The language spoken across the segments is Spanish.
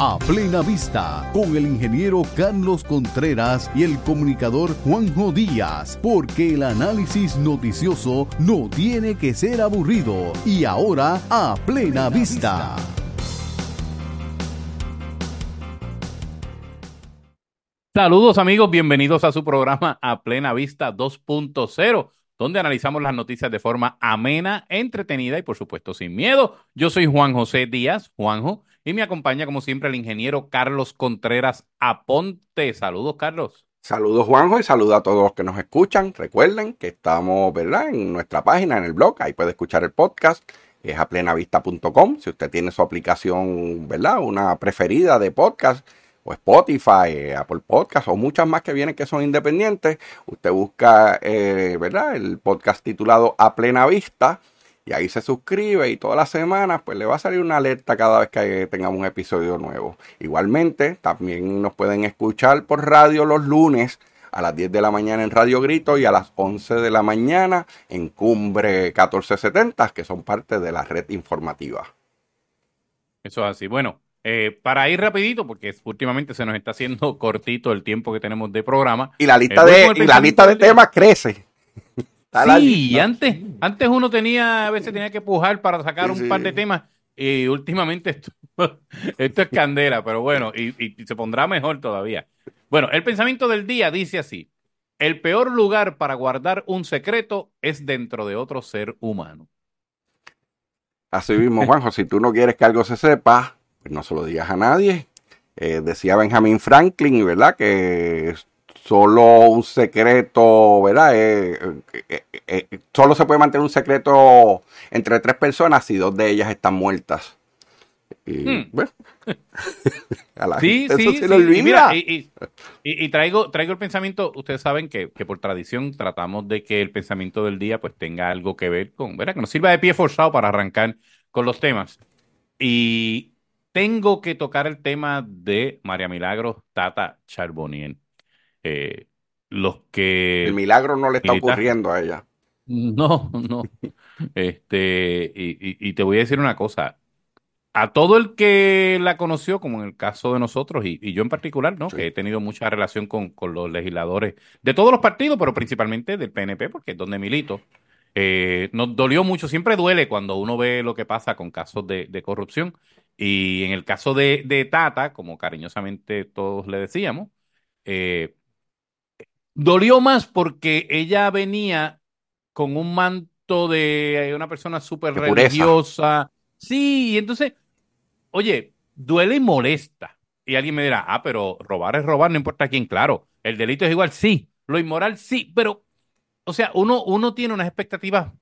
A plena vista, con el ingeniero Carlos Contreras y el comunicador Juanjo Díaz, porque el análisis noticioso no tiene que ser aburrido. Y ahora, a plena vista. Saludos amigos, bienvenidos a su programa A Plena Vista 2.0, donde analizamos las noticias de forma amena, entretenida y por supuesto sin miedo. Yo soy Juan José Díaz, Juanjo, y me acompaña como siempre el ingeniero Carlos Contreras Aponte. Saludos Carlos. Saludos Juanjo y saludos a todos los que nos escuchan. Recuerden que estamos, ¿verdad? En nuestra página, en el blog, ahí puede escuchar el podcast. Es a plenavista.com. Si usted tiene su aplicación, ¿verdad? Una preferida de podcast o Spotify, Apple Podcast o muchas más que vienen que son independientes. Usted busca, eh, ¿verdad? El podcast titulado A Plena Vista y ahí se suscribe y todas las semanas pues le va a salir una alerta cada vez que tengamos un episodio nuevo. Igualmente, también nos pueden escuchar por radio los lunes a las 10 de la mañana en Radio Grito y a las 11 de la mañana en Cumbre 1470, que son parte de la red informativa. Eso es así. Bueno, eh, para ir rapidito, porque últimamente se nos está haciendo cortito el tiempo que tenemos de programa. Y la lista, de, y la lista de temas crece. Sí, antes, antes uno tenía, a veces tenía que pujar para sacar un par de temas. Y últimamente esto, esto es candela, pero bueno, y, y se pondrá mejor todavía. Bueno, el pensamiento del día dice así. El peor lugar para guardar un secreto es dentro de otro ser humano. Así mismo, Juanjo, si tú no quieres que algo se sepa, pues no se lo digas a nadie. Eh, decía Benjamin Franklin, ¿verdad? Que solo un secreto, ¿verdad? Eh, eh, eh, solo se puede mantener un secreto entre tres personas si dos de ellas están muertas. Y, hmm. bueno, a la sí, gente sí, se sí. Y, mira, y, y, traigo, traigo el pensamiento, ustedes saben que, que, por tradición tratamos de que el pensamiento del día pues tenga algo que ver con, ¿verdad? Que nos sirva de pie forzado para arrancar con los temas. Y tengo que tocar el tema de María Milagros Tata Charbonnier. Eh, los que... El milagro no le está ocurriendo a ella. No, no. este, y, y, te voy a decir una cosa. A todo el que la conoció, como en el caso de nosotros, y, y yo en particular, ¿no? Que he tenido mucha relación con, con, los legisladores de todos los partidos, pero principalmente del PNP, porque es donde milito. Eh, nos dolió mucho, siempre duele cuando uno ve lo que pasa con casos de, de corrupción. Y en el caso de, de, Tata, como cariñosamente todos le decíamos, eh, dolió más porque ella venía con un manto de una persona súper religiosa. Sí, y entonces, oye, duele y molesta. Y alguien me dirá, ah, pero robar es robar, no importa quién, claro. El delito es igual, sí. Lo inmoral, sí. Pero, o sea, uno, uno tiene unas expectativas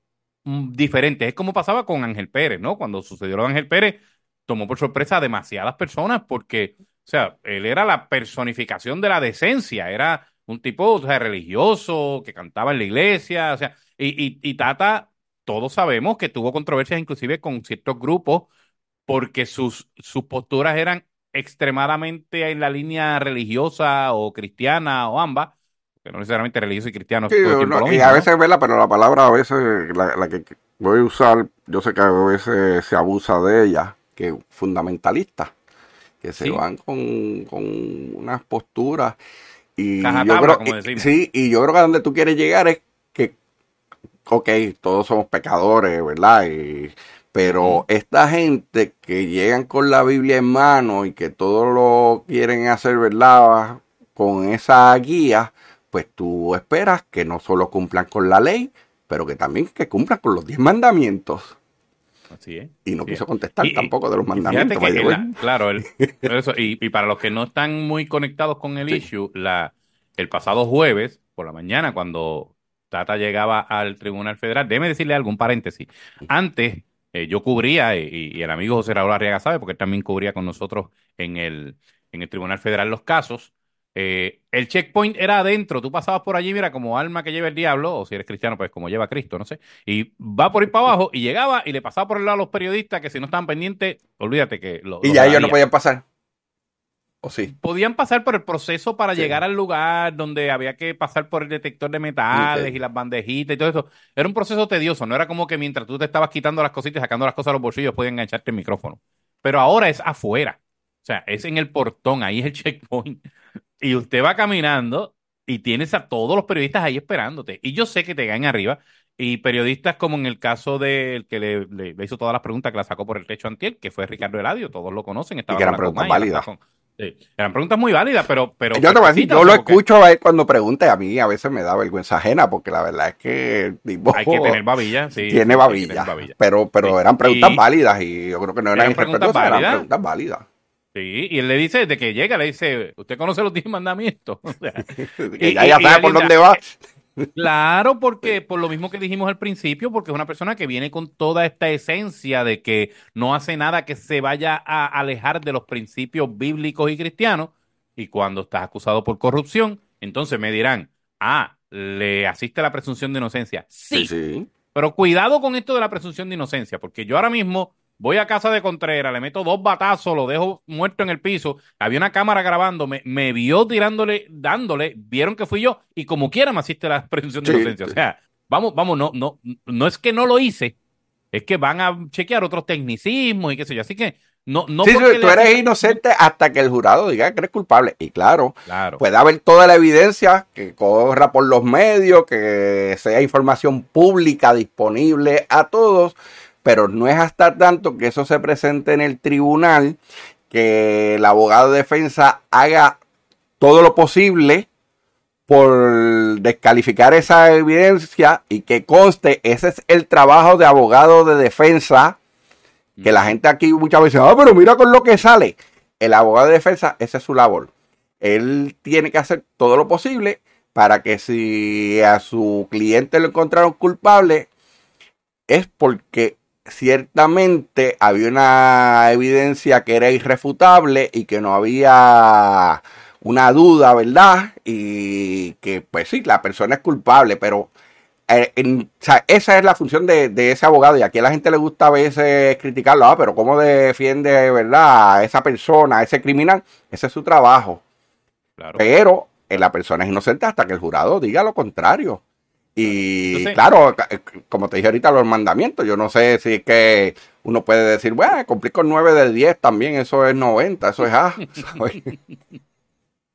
mm, diferentes. Es como pasaba con Ángel Pérez, ¿no? Cuando sucedió lo de Ángel Pérez, tomó por sorpresa a demasiadas personas porque, o sea, él era la personificación de la decencia, era un tipo o sea, religioso que cantaba en la iglesia, o sea, y, y, Tata, todos sabemos que tuvo controversias inclusive con ciertos grupos porque sus, sus posturas eran extremadamente en la línea religiosa o cristiana o ambas, que no necesariamente religioso y cristiano. y a veces, ¿verdad? Pero la palabra a veces, la, la, que voy a usar, yo sé que a veces se abusa de ella, que fundamentalista, que se van con, con unas posturas y yo creo, como Sí, y yo creo que a donde tú quieres llegar es que, ok, todos somos pecadores, ¿verdad? pero esta gente que llegan con la Biblia en mano y que todo lo quieren hacer, ¿verdad? Con esa guía, pues tú esperas que no solo cumplan con la ley, pero que también que cumplan con los diez mandamientos. Así es. Y no quiso contestar tampoco de los mandamientos. claro, eso, y, para los que no están muy conectados con el issue, la, el pasado jueves por la mañana, cuando Tata llegaba al Tribunal Federal, déjeme decirle algún paréntesis. Antes eh, yo cubría, y, el amigo José Raúl Arriaga sabe, porque él también cubría con nosotros en el, en el Tribunal Federal los casos. Eh, el checkpoint era adentro, tú pasabas por allí, mira, como alma que lleva el diablo, o si eres cristiano, pues como lleva Cristo, no sé, y va por ir para abajo y llegaba y le pasaba por el lado a los periodistas que si no estaban pendientes, olvídate que lo. Y ya ellos no podían pasar. ¿O sí? Podían pasar por el proceso para llegar al lugar donde había que pasar por el detector de metales y las bandejitas y todo eso. Era un proceso tedioso, no era como que mientras tú te estabas quitando las cositas y sacando las cosas a los bolsillos podían engancharte el micrófono. Pero ahora es afuera. O sea, es en el portón, ahí es el checkpoint. Y usted va caminando y tienes a todos los periodistas ahí esperándote. Y yo sé que te caen arriba. Y periodistas como en el caso del que le, le- le hizo todas las preguntas que la sacó por el techo antier, que fue Ricardo Eladio, todos lo conocen. estaba que eran preguntas válidas. sí, eran preguntas muy válidas, pero... pero yo te voy a decir, yo lo porque escucho a él cuando pregunta y a mí a veces me da vergüenza ajena porque la verdad es que tipo Hay que tener babilla, sí. tiene babilla, pero pero Sí. eran preguntas Y- válidas y yo creo que no eran ¿Eran preguntas irrespetuosas, eran válidas? preguntas válidas. Sí, y él le dice, desde que llega, le dice, ¿usted conoce los diez mandamientos? O sea, Que Y- ya, y- ya y sabe por dónde va. Claro, porque por lo mismo que dijimos al principio, porque es una persona que viene con toda esta esencia de que no hace nada que se vaya a alejar de los principios bíblicos y cristianos, y cuando estás acusado por corrupción, entonces me dirán, ah, le asiste la presunción de inocencia. Sí, sí. pero cuidado con esto de la presunción de inocencia, porque yo ahora mismo voy a casa de Contreras, le meto dos batazos, lo dejo muerto en el piso, había una cámara grabándome, me vio tirándole, dándole, vieron que fui yo, y como quiera me asiste la presunción de Sí, inocencia. sí. O sea, vamos, vamos, no, no, no es que no lo hice, es que van a chequear otros tecnicismos y qué sé yo. Así que no, no sí, sí, porque tú eres inocente hasta que el jurado diga que eres culpable. Y claro, Claro. puede haber toda la evidencia que corra por los medios, que sea información pública disponible a todos, pero no es hasta tanto que eso se presente en el tribunal que el abogado de defensa haga todo lo posible por descalificar esa evidencia y que conste, ese es el trabajo de abogado de defensa, que la gente aquí muchas veces, ah, pero mira con lo que sale. El abogado de defensa, esa es su labor. Él tiene que hacer todo lo posible para que si a su cliente lo encontraron culpable, es porque ciertamente había una evidencia que era irrefutable y que no había una duda, ¿verdad? Y que pues sí, la persona es culpable, pero eh, en- o sea, esa es la función de, de ese abogado y aquí a la gente le gusta a veces criticarlo, ah, pero ¿cómo defiende, ¿verdad? A esa persona, a ese criminal? Ese es su trabajo. claro. Pero eh, la persona es inocente hasta que el jurado diga lo contrario. Y claro, eh, como te dije ahorita, los mandamientos, yo no sé si es que uno puede decir, bueno, cumplir con 9 de 10 también, eso es 90, eso es A.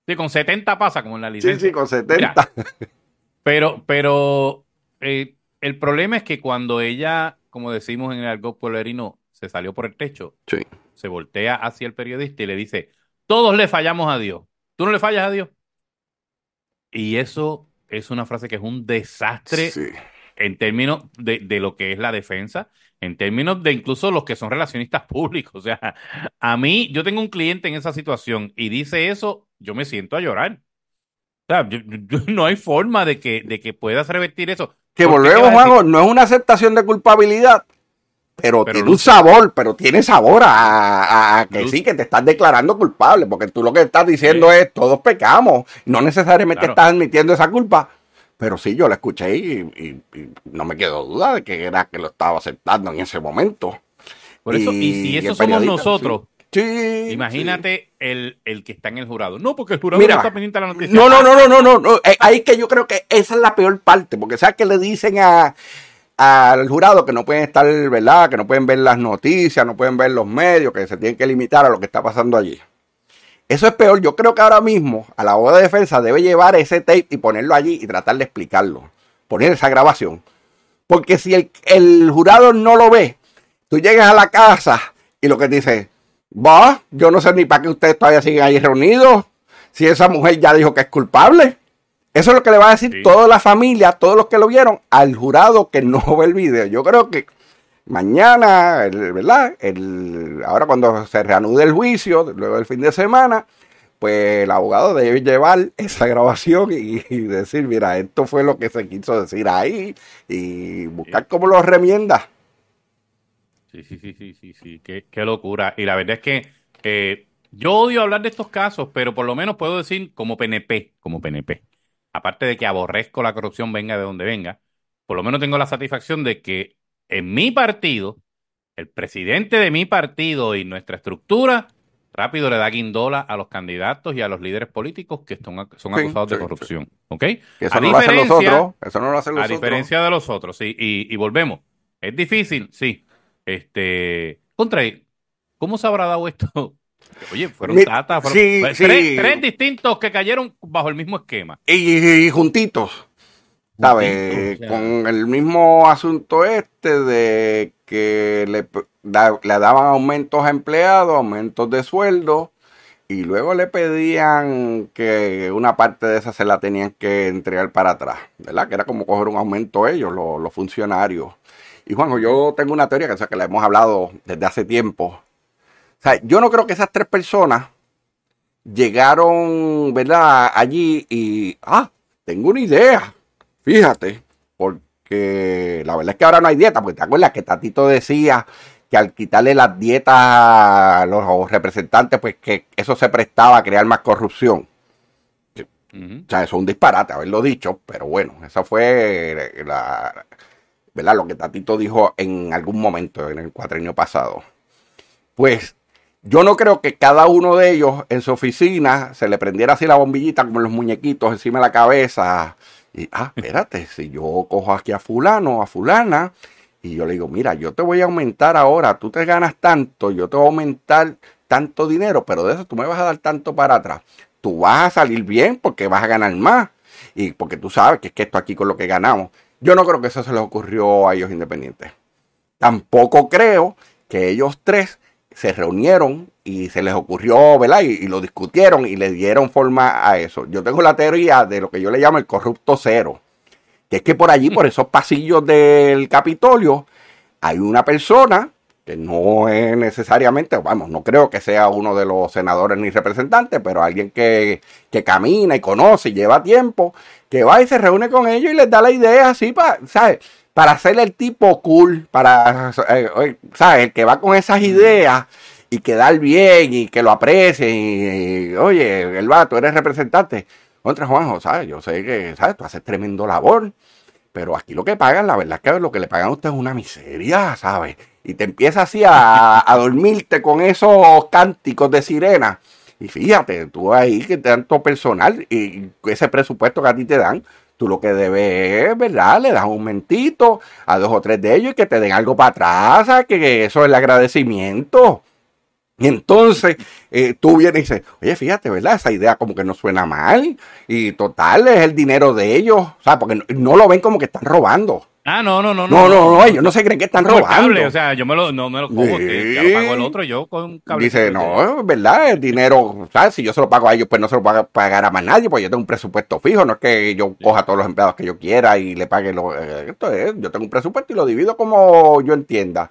Sí, con 70 pasa como en la sí, licencia. sí, con 70. Pero, pero eh, el problema es que cuando ella, como decimos en el argot pueblerino, se salió por el techo, Sí. se voltea hacia el periodista y le dice, todos le fallamos a Dios. ¿Tú no le fallas a Dios? Y eso es una frase que es un desastre Sí. en términos de, de lo que es la defensa, en términos de incluso los que son relacionistas públicos. O sea, a mí, yo tengo un cliente en esa situación y dice eso, yo me siento a llorar. O sea, yo- yo- no hay forma de que, de que puedas revertir eso. Que volvemos, ¿Qué vas a Juanjo, no es una aceptación de culpabilidad, pero, Pero tiene un sabor, pero tiene sabor a, a- a que Luce. sí, que te estás declarando culpable, porque tú lo que estás diciendo Sí. es, todos pecamos, no necesariamente Claro. estás admitiendo esa culpa, pero sí, yo la escuché y, y- y no me quedó duda de que era que lo estaba aceptando en ese momento. Por eso, y si eso somos nosotros, sí. Sí, imagínate el, el que está en el jurado. No, porque el jurado Mira, no está pendiente de la noticia. No, no, no, no, no, no, no. Eh, ahí es que yo creo que esa es la peor parte, porque sabes que le dicen a al jurado que no pueden estar, ¿verdad? Que no pueden ver las noticias, no pueden ver los medios, que se tienen que limitar a lo que está pasando allí. Eso es peor. Yo creo que ahora mismo a la abogada de defensa debe llevar ese tape y ponerlo allí y tratar de explicarlo. Poner esa grabación. Porque si el, el jurado no lo ve, tú llegas a la casa y lo que dice, va, yo no sé ni para qué ustedes todavía siguen ahí reunidos. Si esa mujer ya dijo que es culpable. Eso es lo que le va a decir Sí. toda la familia, todos los que lo vieron, al jurado que no ve el video. Yo creo que mañana, el- ¿verdad? El, ahora cuando se reanude el juicio, luego del fin de semana, pues el abogado debe llevar esa grabación y, y decir, mira, esto fue lo que se quiso decir ahí y buscar cómo lo remienda. Sí, sí, sí, sí, sí, sí, qué, qué locura. Y la verdad es que eh, yo odio hablar de estos casos, pero por lo menos puedo decir como PNP, como PNP, aparte de que aborrezco la corrupción venga de donde venga, por lo menos tengo la satisfacción de que en mi partido, el presidente de mi partido y nuestra estructura, rápido le da guindola a los candidatos y a los líderes políticos que son, son Sí, acusados de sí, corrupción. ¿Ok? Eso A no lo hacen los otros. Eso no lo hacen los a otros. diferencia de los otros, sí. Y, y volvemos. Es difícil, sí. Este, contra, ¿cómo se habrá dado esto Oye, fueron Mi- Tata, fueron sí, tres, sí. tres distintos que cayeron bajo el mismo esquema. Y, y juntitos, ¿sabes? Juntitos, o sea. Con el mismo asunto este de que le, da- le daban aumentos a empleados, aumentos de sueldo, y luego le pedían que una parte de esa se la tenían que entregar para atrás, ¿verdad? Que era como coger un aumento ellos, los, los funcionarios. Y Juanjo, yo tengo una teoría que, o sea, que la hemos hablado desde hace tiempo. O sea, yo no creo que esas tres personas llegaron, ¿verdad? Allí y, ah, tengo una idea, fíjate, porque la verdad es que ahora no hay dieta, porque te acuerdas que Tatito decía que al quitarle las dietas a los representantes, pues que eso se prestaba a crear más corrupción. O sea, eso es un disparate haberlo dicho, pero bueno, eso fue la, ¿verdad? lo que Tatito dijo en algún momento en el cuatrienio pasado. Pues yo no creo que cada uno de ellos en su oficina se le prendiera así la bombillita como los muñequitos encima de la cabeza. Y, ah, espérate, si yo cojo aquí a fulano, a fulana, y yo le digo, mira, yo te voy a aumentar ahora, tú te ganas tanto, yo te voy a aumentar tanto dinero, pero de eso tú me vas a dar tanto para atrás. Tú vas a salir bien porque vas a ganar más. Y porque tú sabes que es que esto aquí con lo que ganamos. Yo no creo que eso se les ocurrió a ellos independientes. Tampoco creo que ellos tres se reunieron y se les ocurrió, ¿verdad? Y, y lo discutieron y le dieron forma a eso. Yo tengo la teoría de lo que yo le llamo el corrupto cero. Que es que por allí, por esos pasillos del Capitolio, hay una persona que no es necesariamente, vamos, no creo que sea uno de los senadores ni representantes, pero alguien que, que camina y conoce y lleva tiempo, que va y se reúne con ellos y les da la idea así para, ¿sabes? Para hacer el tipo cool, para, eh, ¿sabes? El que va con esas ideas y quedar bien y que lo aprecien y, y, oye, el vato, eres representante. Contra Juanjo, ¿sabes? Yo sé que, ¿sabes? Tú haces tremendo labor. Pero aquí lo que pagan, la verdad es que lo que le pagan a usted es una miseria, ¿sabes? Y te empieza así a, a dormirte con esos cánticos de sirena. Y fíjate, tú ahí que tanto personal y ese presupuesto que a ti te dan, tú lo que debes es, ¿verdad? Le das un momentito a dos o tres de ellos y que te den algo para atrás, que eso es el agradecimiento. Y entonces eh, tú vienes y dices, oye, fíjate, ¿verdad? Esa idea como que no suena mal. Y total, es el dinero de ellos, ¿sabes? Porque no, no lo ven como que están robando. Ah, no, no, no. No, no, no, ellos no se creen que están robando. cable, o sea, yo me lo, no me lo cojo, Sí. que lo pago el otro, yo con un cable. Dice, no, es verdad, el dinero, ¿sabes? Si yo se lo pago a ellos, pues no se lo pago a pagar a más nadie, pues yo tengo un presupuesto fijo, no es que yo coja a todos los empleados que yo quiera y le pague lo, eh, esto es, yo tengo un presupuesto y lo divido como yo entienda.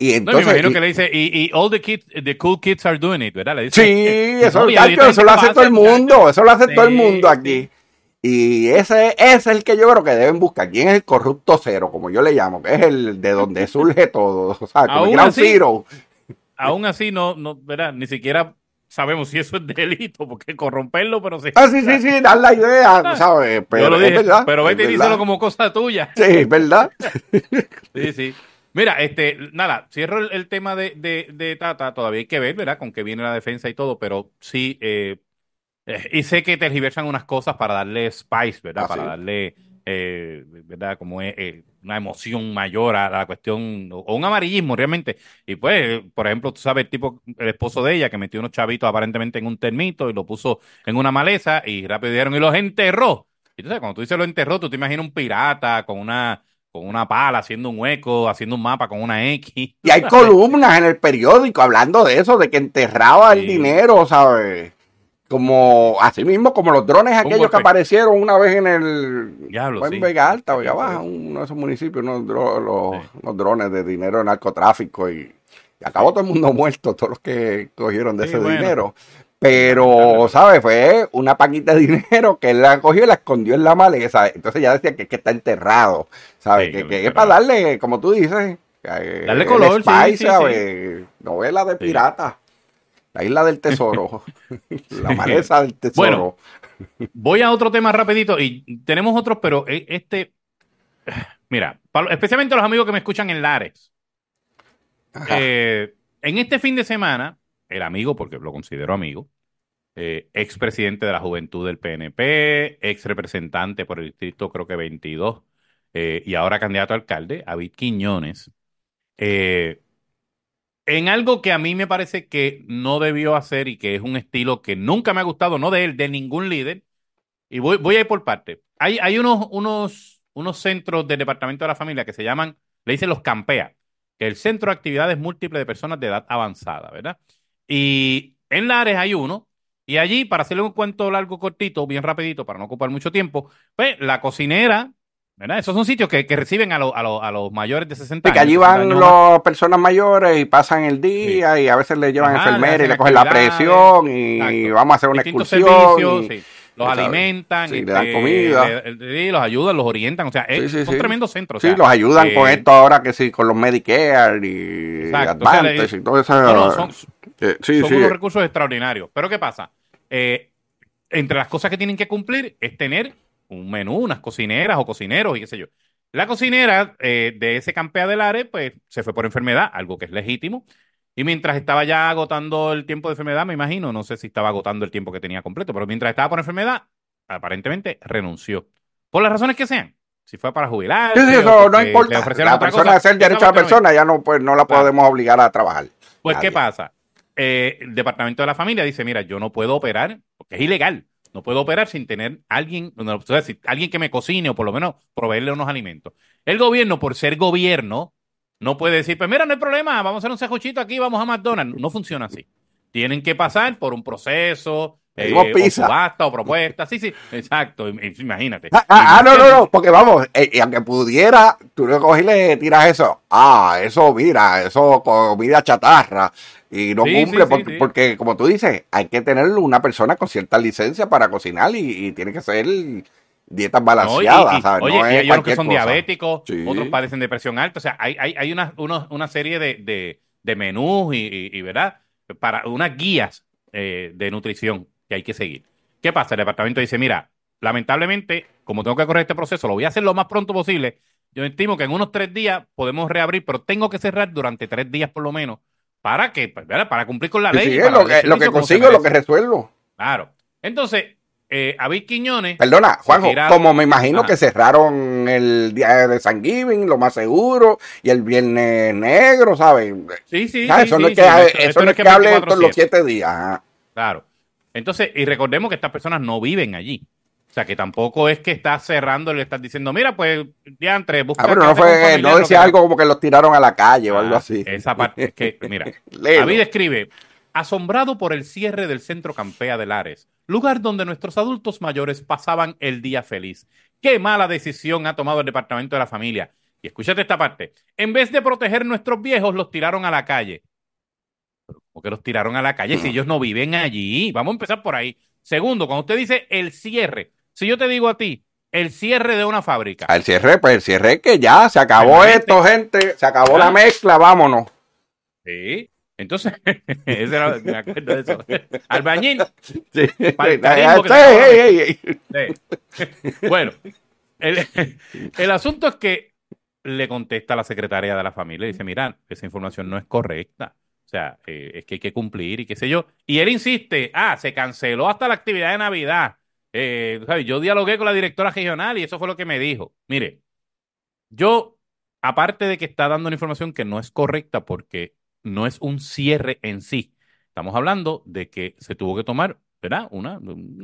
Y No, me entonces, imagino y- que le dice, y, y all the kids, the cool kids are doing it, ¿verdad? Le dice, Sí, eso, No, lo hace todo el mundo, eso lo hace todo el mundo aquí. Y ese, ese es el que yo creo que deben buscar. ¿Quién es el corrupto cero, como yo le llamo? Que es el de donde surge todo. O sea, como Ground así, Zero. Aún así, no, no, ¿verdad? Ni siquiera sabemos si eso es delito, porque corromperlo, pero sí. Ah, sí, sí, sí, dar la idea, ¿sabes? Pero Yo lo es dije, verdad. pero vete y díselo como cosa tuya. Sí, es verdad. Sí, sí. Mira, este, nada, cierro el, el tema de, de, de Tata, todavía hay que ver, ¿verdad? Con que viene la defensa y todo, pero sí, eh, eh, y sé que tergiversan unas cosas para darle spice, ¿verdad? Ah, para sí. darle, eh, ¿verdad? Como eh, eh, una emoción mayor a la cuestión, o, un amarillismo realmente. Y pues, por ejemplo, tú sabes, el tipo, el esposo de ella, que metió unos chavitos aparentemente en un termito y lo puso en una maleza y rápido dijeron, y los enterró. Y sabes, cuando tú dices lo enterró, tú te imaginas un pirata con una con una pala haciendo un hueco, haciendo un mapa con una X. Y hay columnas en el periódico hablando de eso, de que enterraba el dinero, ¿sabes? Como, así mismo, como los drones aquellos que aparecieron una vez en el. Diablo, fue en sí. Vega Alta, Vega Baja, uno de esos municipios, unos, dro- los, Sí. unos drones de dinero de narcotráfico y, y acabó todo el mundo muerto, todos los que cogieron de ese bueno. dinero. Pero, ¿sabes? Fue una paquita de dinero que él la cogió y la escondió en la maleza. Entonces ya decía que, que está enterrado, ¿sabes? Que, es para darle, como tú dices, eh, Darle color, spice, ¿sabes? Novela de pirata. La isla del tesoro. la maleza del tesoro. Voy a otro tema rapidito y tenemos otros, pero e- este, mira, especialmente los amigos que me escuchan en Lares. Eh, en este fin de semana, el amigo, porque lo considero amigo, eh, ex presidente de la juventud del PNP, ex representante por el distrito, creo que 22, eh, y ahora candidato a alcalde, David Quiñones, eh, en algo que a mí me parece que no debió hacer y que es un estilo que nunca me ha gustado, no de él, de ningún líder. Y voy, voy a ir por parte. Hay, hay unos, unos, unos centros del Departamento de la Familia que se llaman, le dicen los CAMPEA, que es el Centro de Actividades Múltiples de Personas de Edad Avanzada, ¿verdad? Y en Lares hay uno, y allí, para hacerle un cuento largo, cortito, bien rapidito, para no ocupar mucho tiempo, pues la cocinera ¿verdad? Esos son sitios que, que reciben a, lo- a, lo- a los mayores de 60 Y que años. allí 60 van años las personas mayores y pasan el día y a veces le llevan Ajá, enfermeras y le cogen la presión y exacto. vamos a hacer una Distintos excursión. y- sí. Los ¿sabes? alimentan, Sí, le dan este, comida. le- los ayudan, los orientan. O sea, es- son tremendos centros. o Sí, sea, los ayudan eh, con esto ahora que sí, con los Medicare y Exacto, o sea, Advantage y todo eso. no, no, son, Eh, son unos recursos extraordinarios. Pero ¿qué pasa? Eh, entre las cosas que tienen que cumplir es tener un menú, unas cocineras o cocineros y qué sé yo. La cocinera eh, de ese campea del área, pues se fue por enfermedad, algo que es legítimo. Y mientras estaba ya agotando el tiempo de enfermedad, me imagino, no sé si estaba agotando el tiempo que tenía completo, pero mientras estaba por enfermedad, aparentemente renunció. Por las razones que sean. Si fue para jubilar. Sí, sí, eso no importa. La persona es el derecho a la persona, ya no, pues, no la Claro. podemos obligar a trabajar. Pues, Nadie. ¿qué pasa? Eh, el Departamento de la Familia dice, mira, yo no puedo operar, porque es ilegal. No puedo operar sin tener alguien, no, o sea, si- alguien que me cocine o por lo menos proveerle unos alimentos. El gobierno, por ser gobierno, no puede decir, pues mira, no hay problema, vamos a hacer un cejuchito aquí, vamos a McDonald's. No funciona así. Tienen que pasar por un proceso, eh, o subasta o propuesta. Sí, sí, exacto, im- im- imagínate. Ah, ah, ah, no, no, no, porque vamos, eh, y aunque pudiera, tú le coges y le tiras eso. Ah, eso, mira, eso comida chatarra. Y no Sí, cumple, sí, porque, sí. porque, como tú dices, hay que tener una persona con cierta licencia para cocinar y, y tiene que ser dietas No, y- balanceadas, y- ¿sabes? Oye, no y hay unos que son cosa. diabéticos, otros padecen de presión alta. O sea, hay, hay, hay una, unos- una serie de, de, de menús y, ¿verdad? Para unas guías eh, de nutrición que hay que seguir. ¿Qué pasa? El departamento dice, mira, lamentablemente, como tengo que correr este proceso, lo voy a hacer lo más pronto posible. Yo estimo que en unos tres días podemos reabrir, pero tengo que cerrar durante tres días por lo menos para que, pues. Para cumplir con la Sí, ley. sí, lo que, lo que consigo, lo que resuelvo. Claro. Entonces, eh, David Quiñones. Perdona, Juanjo, como me imagino Ajá. que cerraron el día de San Giving, lo más seguro, y el viernes negro, ¿sabes? Sí, sí, Ah, sí, eso sí, no es sí, que, esto- eso no es que hable todos 24/7. los siete días. Claro. Entonces, y recordemos que estas personas no viven allí. O sea, que tampoco es que estás cerrando y le estás diciendo, mira, pues, diantre, busca Ah, pero no fue, no decía algo como que los tiraron a la calle o Ah, algo así. Esa parte, es que, mira. David escribe, asombrado por el cierre del centro Campea de Lares, lugar donde nuestros adultos mayores pasaban el día feliz. Qué mala decisión ha tomado el Departamento de la Familia. Y escúchate esta parte. En vez de proteger nuestros viejos, los tiraron a la calle. ¿Cómo que los tiraron a la calle si ellos no viven allí? Vamos a empezar por ahí. Segundo, cuando usted dice el cierre, si yo te digo a ti, el cierre de una fábrica. Al cierre, pues el cierre es que ya se acabó esto, gente, se acabó Ah. la mezcla, vámonos. Sí. Entonces, ese era- me acuerdo de eso. Albañil. Sí. Para el Sí, carisma que te ey, ey, ey. Sí. Bueno, el, el asunto es que le contesta la secretaria de la familia y dice, mira, esa información no es correcta. O sea, eh, es que hay que cumplir y qué sé yo. Y él insiste, ah, se canceló hasta la actividad de Navidad. Eh, yo dialogué con la directora regional y eso fue lo que me dijo. Mire, yo, aparte de que está dando una información que no es correcta porque no es un cierre en sí, estamos hablando de que se tuvo que tomar, ¿verdad? Una,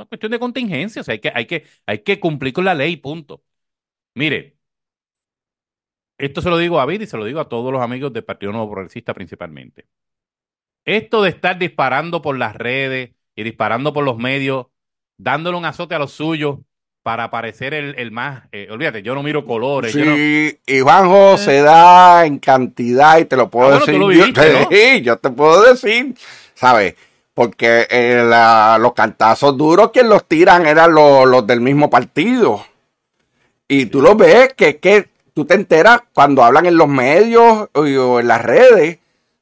cuestión de contingencia, o sea, hay que, hay que, hay que cumplir con la ley, punto. Mire, esto se lo digo a David y se lo digo a todos los amigos del Partido Nuevo Progresista principalmente. Esto de estar disparando por las redes y disparando por los medios, dándole un azote a los suyos para parecer el, el más, eh, olvídate, yo no miro colores, yo no- Sí, y Juanjo se da en cantidad y te lo puedo Ah, bueno, decir. lo yo, te puedo decir, ¿sabes? Porque eh, la- los cantazos duros quien los tiran eran los, los del mismo partido. Y tú lo ves que, que tú te enteras cuando hablan en los medios o, o en las redes.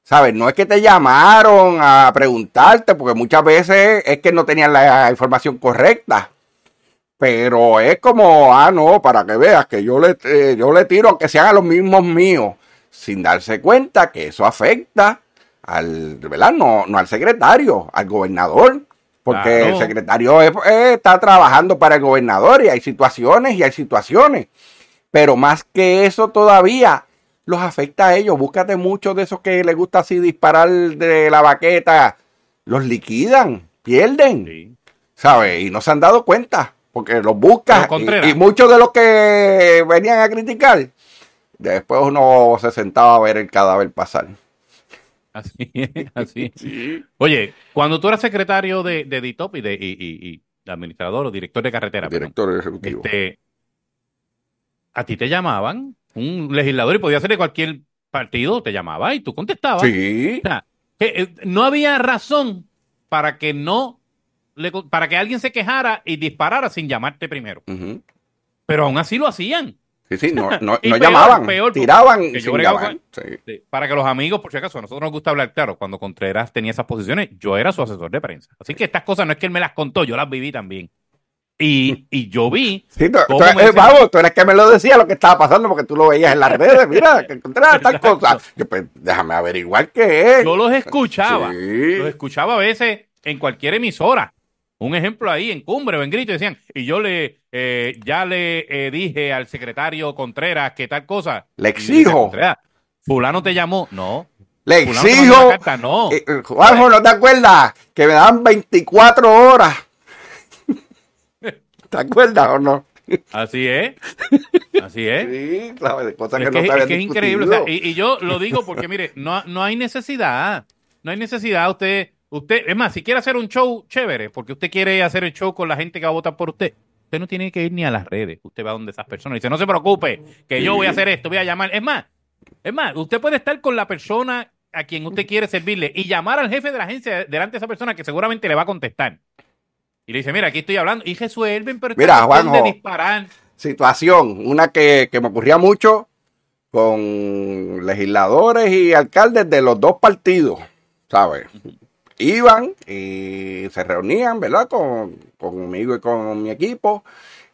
¿Sabes? No es que te llamaron a preguntarte, porque muchas veces es que no tenían la información correcta. Pero es como, ah, no, para que veas que yo le, eh, yo le tiro aunque sean a los mismos míos, sin darse cuenta que eso afecta al, ¿verdad? No, no al secretario, al gobernador. Porque Claro. el secretario es- eh, está trabajando para el gobernador y hay situaciones y hay situaciones. Pero más que eso todavía, los afecta a ellos. Búscate muchos de esos que les gusta así disparar de la baqueta. Los liquidan, pierden, Sí. ¿sabes? Y no se han dado cuenta, porque los buscas. Y, y muchos de los que venían a criticar, después uno se sentaba a ver el cadáver pasar. Así es, así es. Oye, cuando tú eras secretario de, de DITOP y de y, y- y administrador o director de carretera, perdón, Director ejecutivo. este, a ti te llamaban, un legislador y podía ser de cualquier partido, te llamaba y tú contestabas. Sí. O sea, que, eh, no había razón para que no le para que alguien se quejara y disparara sin llamarte primero. Pero aún así lo hacían. Sí, sí, no, no, no peor, llamaban, peor, tiraban sin con-. Sí, Para que los amigos, por si acaso, a nosotros nos gusta hablar claro, cuando Contreras tenía esas posiciones, yo era su asesor de prensa. Así que estas cosas no es que él me las contó, yo las viví también. Y, y yo vi Sí, tú- ¿Cómo tú- eh, vamos, tú eres que me lo decía lo que estaba pasando porque tú lo veías en las redes. Mira, que encontré tal cosa. Yo, pues, déjame averiguar qué es. Yo los escuchaba. Sí. Los escuchaba a veces en cualquier emisora. Un ejemplo ahí en Cumbre o en Grito decían, y yo le eh, ya le eh, dije al secretario Contreras que tal cosa. Le exijo. "Contreras, fulano te llamó. No. Le fulano exijo. una carta". No. Eh, Juanjo, ¿no te acuerdas? Que me dan 24 horas. ¿Te acuerdas o no? Así es. Así es. Sí, claro, cosas Es que, que, no es que es increíble. o sea, discutido. y, y yo lo digo porque, mire, no, no hay necesidad. No hay necesidad. Usted, usted, es más, si quiere hacer un show chévere, porque usted quiere hacer el show con la gente que va a votar por usted, usted no tiene que ir ni a las redes. Usted va donde esas personas y dice, no se preocupe, que yo voy a hacer esto, voy a llamar. Es más, es más, usted puede estar con la persona a quien usted quiere servirle y llamar al jefe de la agencia delante de esa persona que seguramente le va a contestar. Y le dice, mira, aquí estoy hablando. Y resuelven, pero Mira, cuestión de Juanjo. disparar. situación, una que, que me ocurría mucho con legisladores y alcaldes de los dos partidos, ¿sabes? Iban y se reunían, ¿verdad? Con, conmigo y con mi equipo,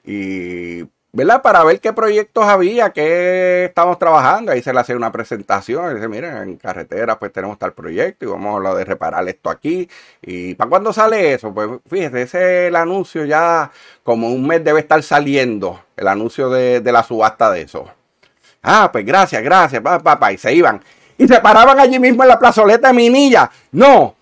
y, ¿verdad? Para ver qué proyectos había, qué estamos trabajando. Ahí se le hacía una presentación, dice, miren, en carretera pues tenemos tal proyecto y vamos a hablar de reparar esto aquí. ¿Y para cuándo sale eso? Pues fíjese, ese es el anuncio ya como un mes debe estar saliendo el anuncio de, de la subasta de eso. Ah, pues gracias, gracias, papá, papá. Y se iban. Y se paraban allí mismo en la plazoleta de Minilla. No.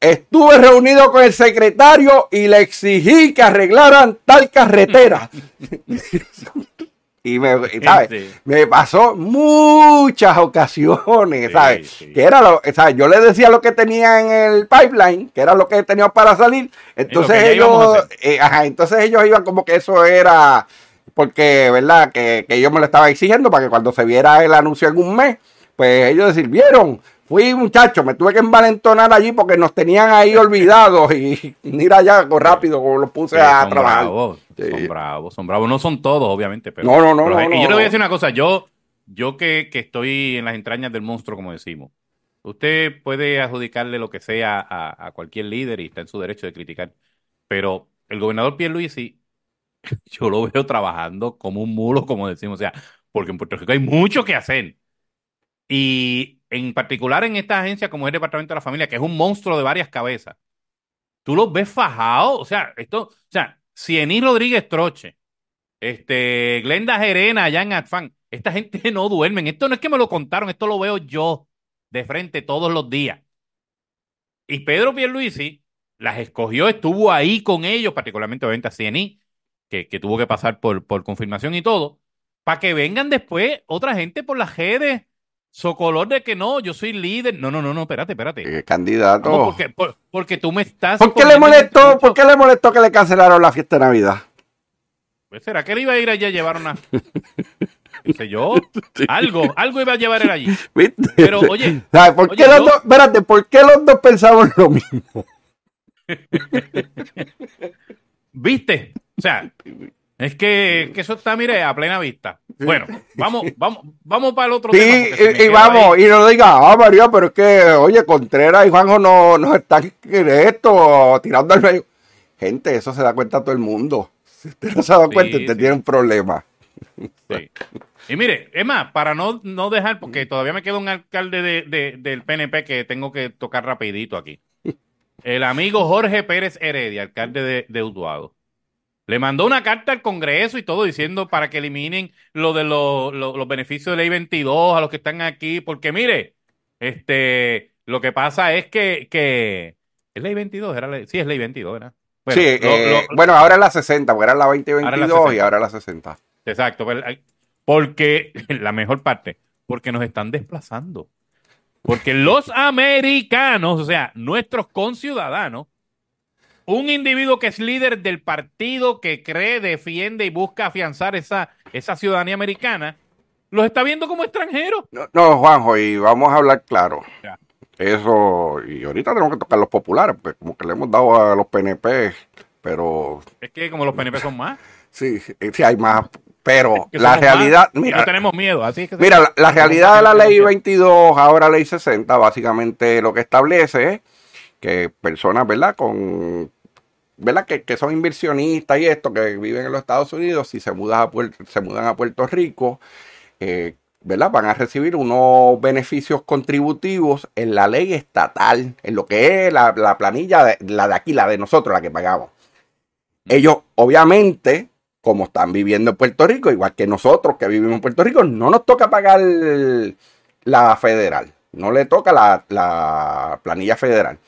Estuve reunido con el secretario y le exigí que arreglaran tal carretera. y me, ¿sabes? Sí. me pasó muchas ocasiones, ¿sabes? sí. Que era lo, ¿sabes? Yo le decía lo que tenía en el pipeline, que era lo que tenía para salir. Entonces ellos, eh, ajá, entonces ellos iban como que eso era porque, ¿verdad? Que, que yo me lo estaba exigiendo para que cuando se viera el anuncio en un mes, pues ellos decir, vieron, fui muchacho, me tuve que envalentonar allí porque nos tenían ahí olvidados y mira ya rápido como los puse a son trabajar. bravos, Sí. son bravos, son bravos. No son todos, obviamente, pero. No, no, no, pero no, hay- y yo le voy a decir una cosa, yo, yo que, que estoy en las entrañas del monstruo, como decimos, usted puede adjudicarle lo que sea a, a cualquier líder y está en su derecho de criticar, pero el gobernador Pierluisi, yo lo veo trabajando como un mulo, como decimos, o sea, porque en Puerto Rico hay mucho que hacer. Y en particular en esta agencia como es el Departamento de la Familia, que es un monstruo de varias cabezas, tú los ves fajados, o sea, esto, o sea, Ciení Rodríguez Troche, este, Glenda Jerena allá en Atfan, esta gente no duermen, esto no es que me lo contaron, esto lo veo yo de frente todos los días. Y Pedro Pierluisi las escogió, estuvo ahí con ellos, particularmente obviamente a Ciení, que, que tuvo que pasar por, por confirmación y todo, para que vengan después otra gente por las redes, socolor de que no, yo soy líder. No, no, no, no, espérate, espérate. Eh, candidato. Porque, por- porque tú me estás. ¿Por qué le molestó? ¿Por qué le molestó que le cancelaron la fiesta de Navidad? Pues, ¿Será que él iba a ir allí a llevar una. qué sé yo? Algo, algo iba a llevar él allí. ¿Viste? Pero, oye, ¿Sabes? ¿Por oye, qué los yo- dos, espérate, ¿por qué los dos pensamos lo mismo? ¿viste? O sea, es que, que eso está, mire, a plena vista. Bueno, vamos, vamos, vamos para el otro Sí, tema. me y, y vamos, ahí. y no diga, ah, María, pero es que, oye, Contreras y Juanjo no, no están esto, tirando al medio. Gente, eso se da cuenta todo el mundo. Si usted no se da Sí, cuenta, usted sí. tiene un problema. Sí. Y mire, es más, para no, no dejar, porque todavía me queda un alcalde de, de- del PNP que tengo que tocar rapidito aquí. El amigo Jorge Pérez Heredia, alcalde de, de Utuado. Le mandó una carta al Congreso y todo diciendo para que eliminen lo de los, los beneficios de ley 22 a los que están aquí, porque mire, este, lo que pasa es que, que ¿es ley 22? Era ley, sí, es ley 22, ¿verdad? Bueno, sí, eh, bueno, ahora es la 60, porque era la 2022 y ahora es la 60. Exacto, pues, porque la mejor parte, porque nos están desplazando. Porque los americanos, o sea, nuestros conciudadanos, un individuo que es líder del partido que cree, defiende y busca afianzar esa, esa ciudadanía americana, los está viendo como extranjeros. No, Juanjo, y vamos a hablar claro. Eso, y ahorita tenemos que tocar los populares, porque como que le hemos dado a los PNP, pero... Es que como los PNP son más. sí, sí hay más, pero la realidad... mira, no tenemos miedo, así que... Mira, la, realidad de la ley 22, ahora ley 60, básicamente lo que establece es que personas, ¿verdad? Con ¿verdad? Que, que, son inversionistas y esto, que viven en los Estados Unidos, si se mudan a Puerto, se mudan a Puerto Rico, eh, ¿verdad? Van a recibir unos beneficios contributivos en la ley estatal, en lo que es la, planilla, de, la de aquí, la de nosotros, la que pagamos. Ellos, obviamente, como están viviendo en Puerto Rico, igual que nosotros que vivimos en Puerto Rico, no nos toca pagar la federal, no le toca la, la planilla federal.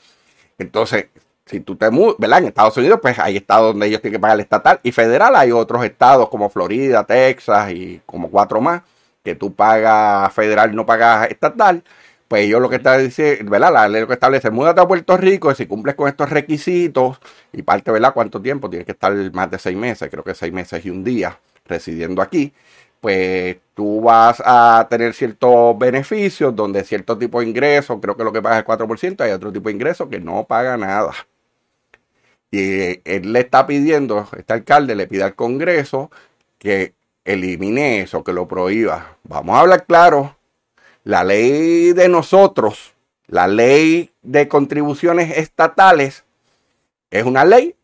Entonces, si tú te mudas, ¿verdad? En Estados Unidos, pues hay estados donde ellos tienen que pagar el estatal y federal. Hay otros estados como Florida, Texas y como cuatro más que tú pagas federal y no pagas estatal. Pues ellos lo que está diciendo, ¿verdad? La ley lo que establece, múdate a Puerto Rico y si cumples con estos requisitos y parte, ¿verdad? ¿Cuánto tiempo? Tienes que estar más de seis meses, creo que seis meses y un día residiendo aquí pues tú vas a tener ciertos beneficios donde cierto tipo de ingresos, creo que lo que paga es el 4%, hay otro tipo de ingresos que no paga nada. Y él le está pidiendo, este alcalde le pide al Congreso que elimine eso, que lo prohíba. Vamos a hablar claro, la ley de nosotros, la ley de contribuciones estatales, es una ley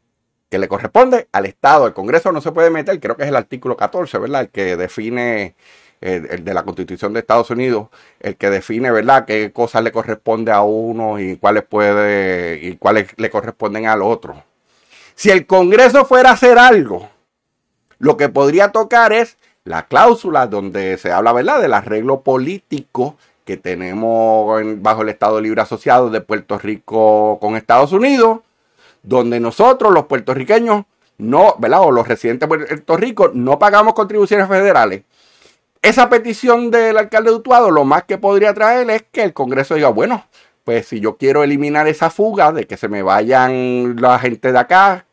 que le corresponde al Estado. El Congreso no se puede meter, creo que es el artículo 14, ¿verdad? El que define, el, de la Constitución de Estados Unidos, el que define, ¿verdad?, qué cosas le corresponde a uno y cuáles puede, y cuáles le corresponden al otro. Si el Congreso fuera a hacer algo, lo que podría tocar es la cláusula donde se habla, ¿verdad?, del arreglo político que tenemos bajo el Estado Libre Asociado de Puerto Rico con Estados Unidos, donde nosotros, los puertorriqueños, no, ¿verdad? O los residentes de Puerto Rico, no pagamos contribuciones federales. Esa petición del alcalde de Utuado, lo más que podría traer es que el Congreso diga, bueno, pues si yo quiero eliminar esa fuga de que se me vayan la gente de acá,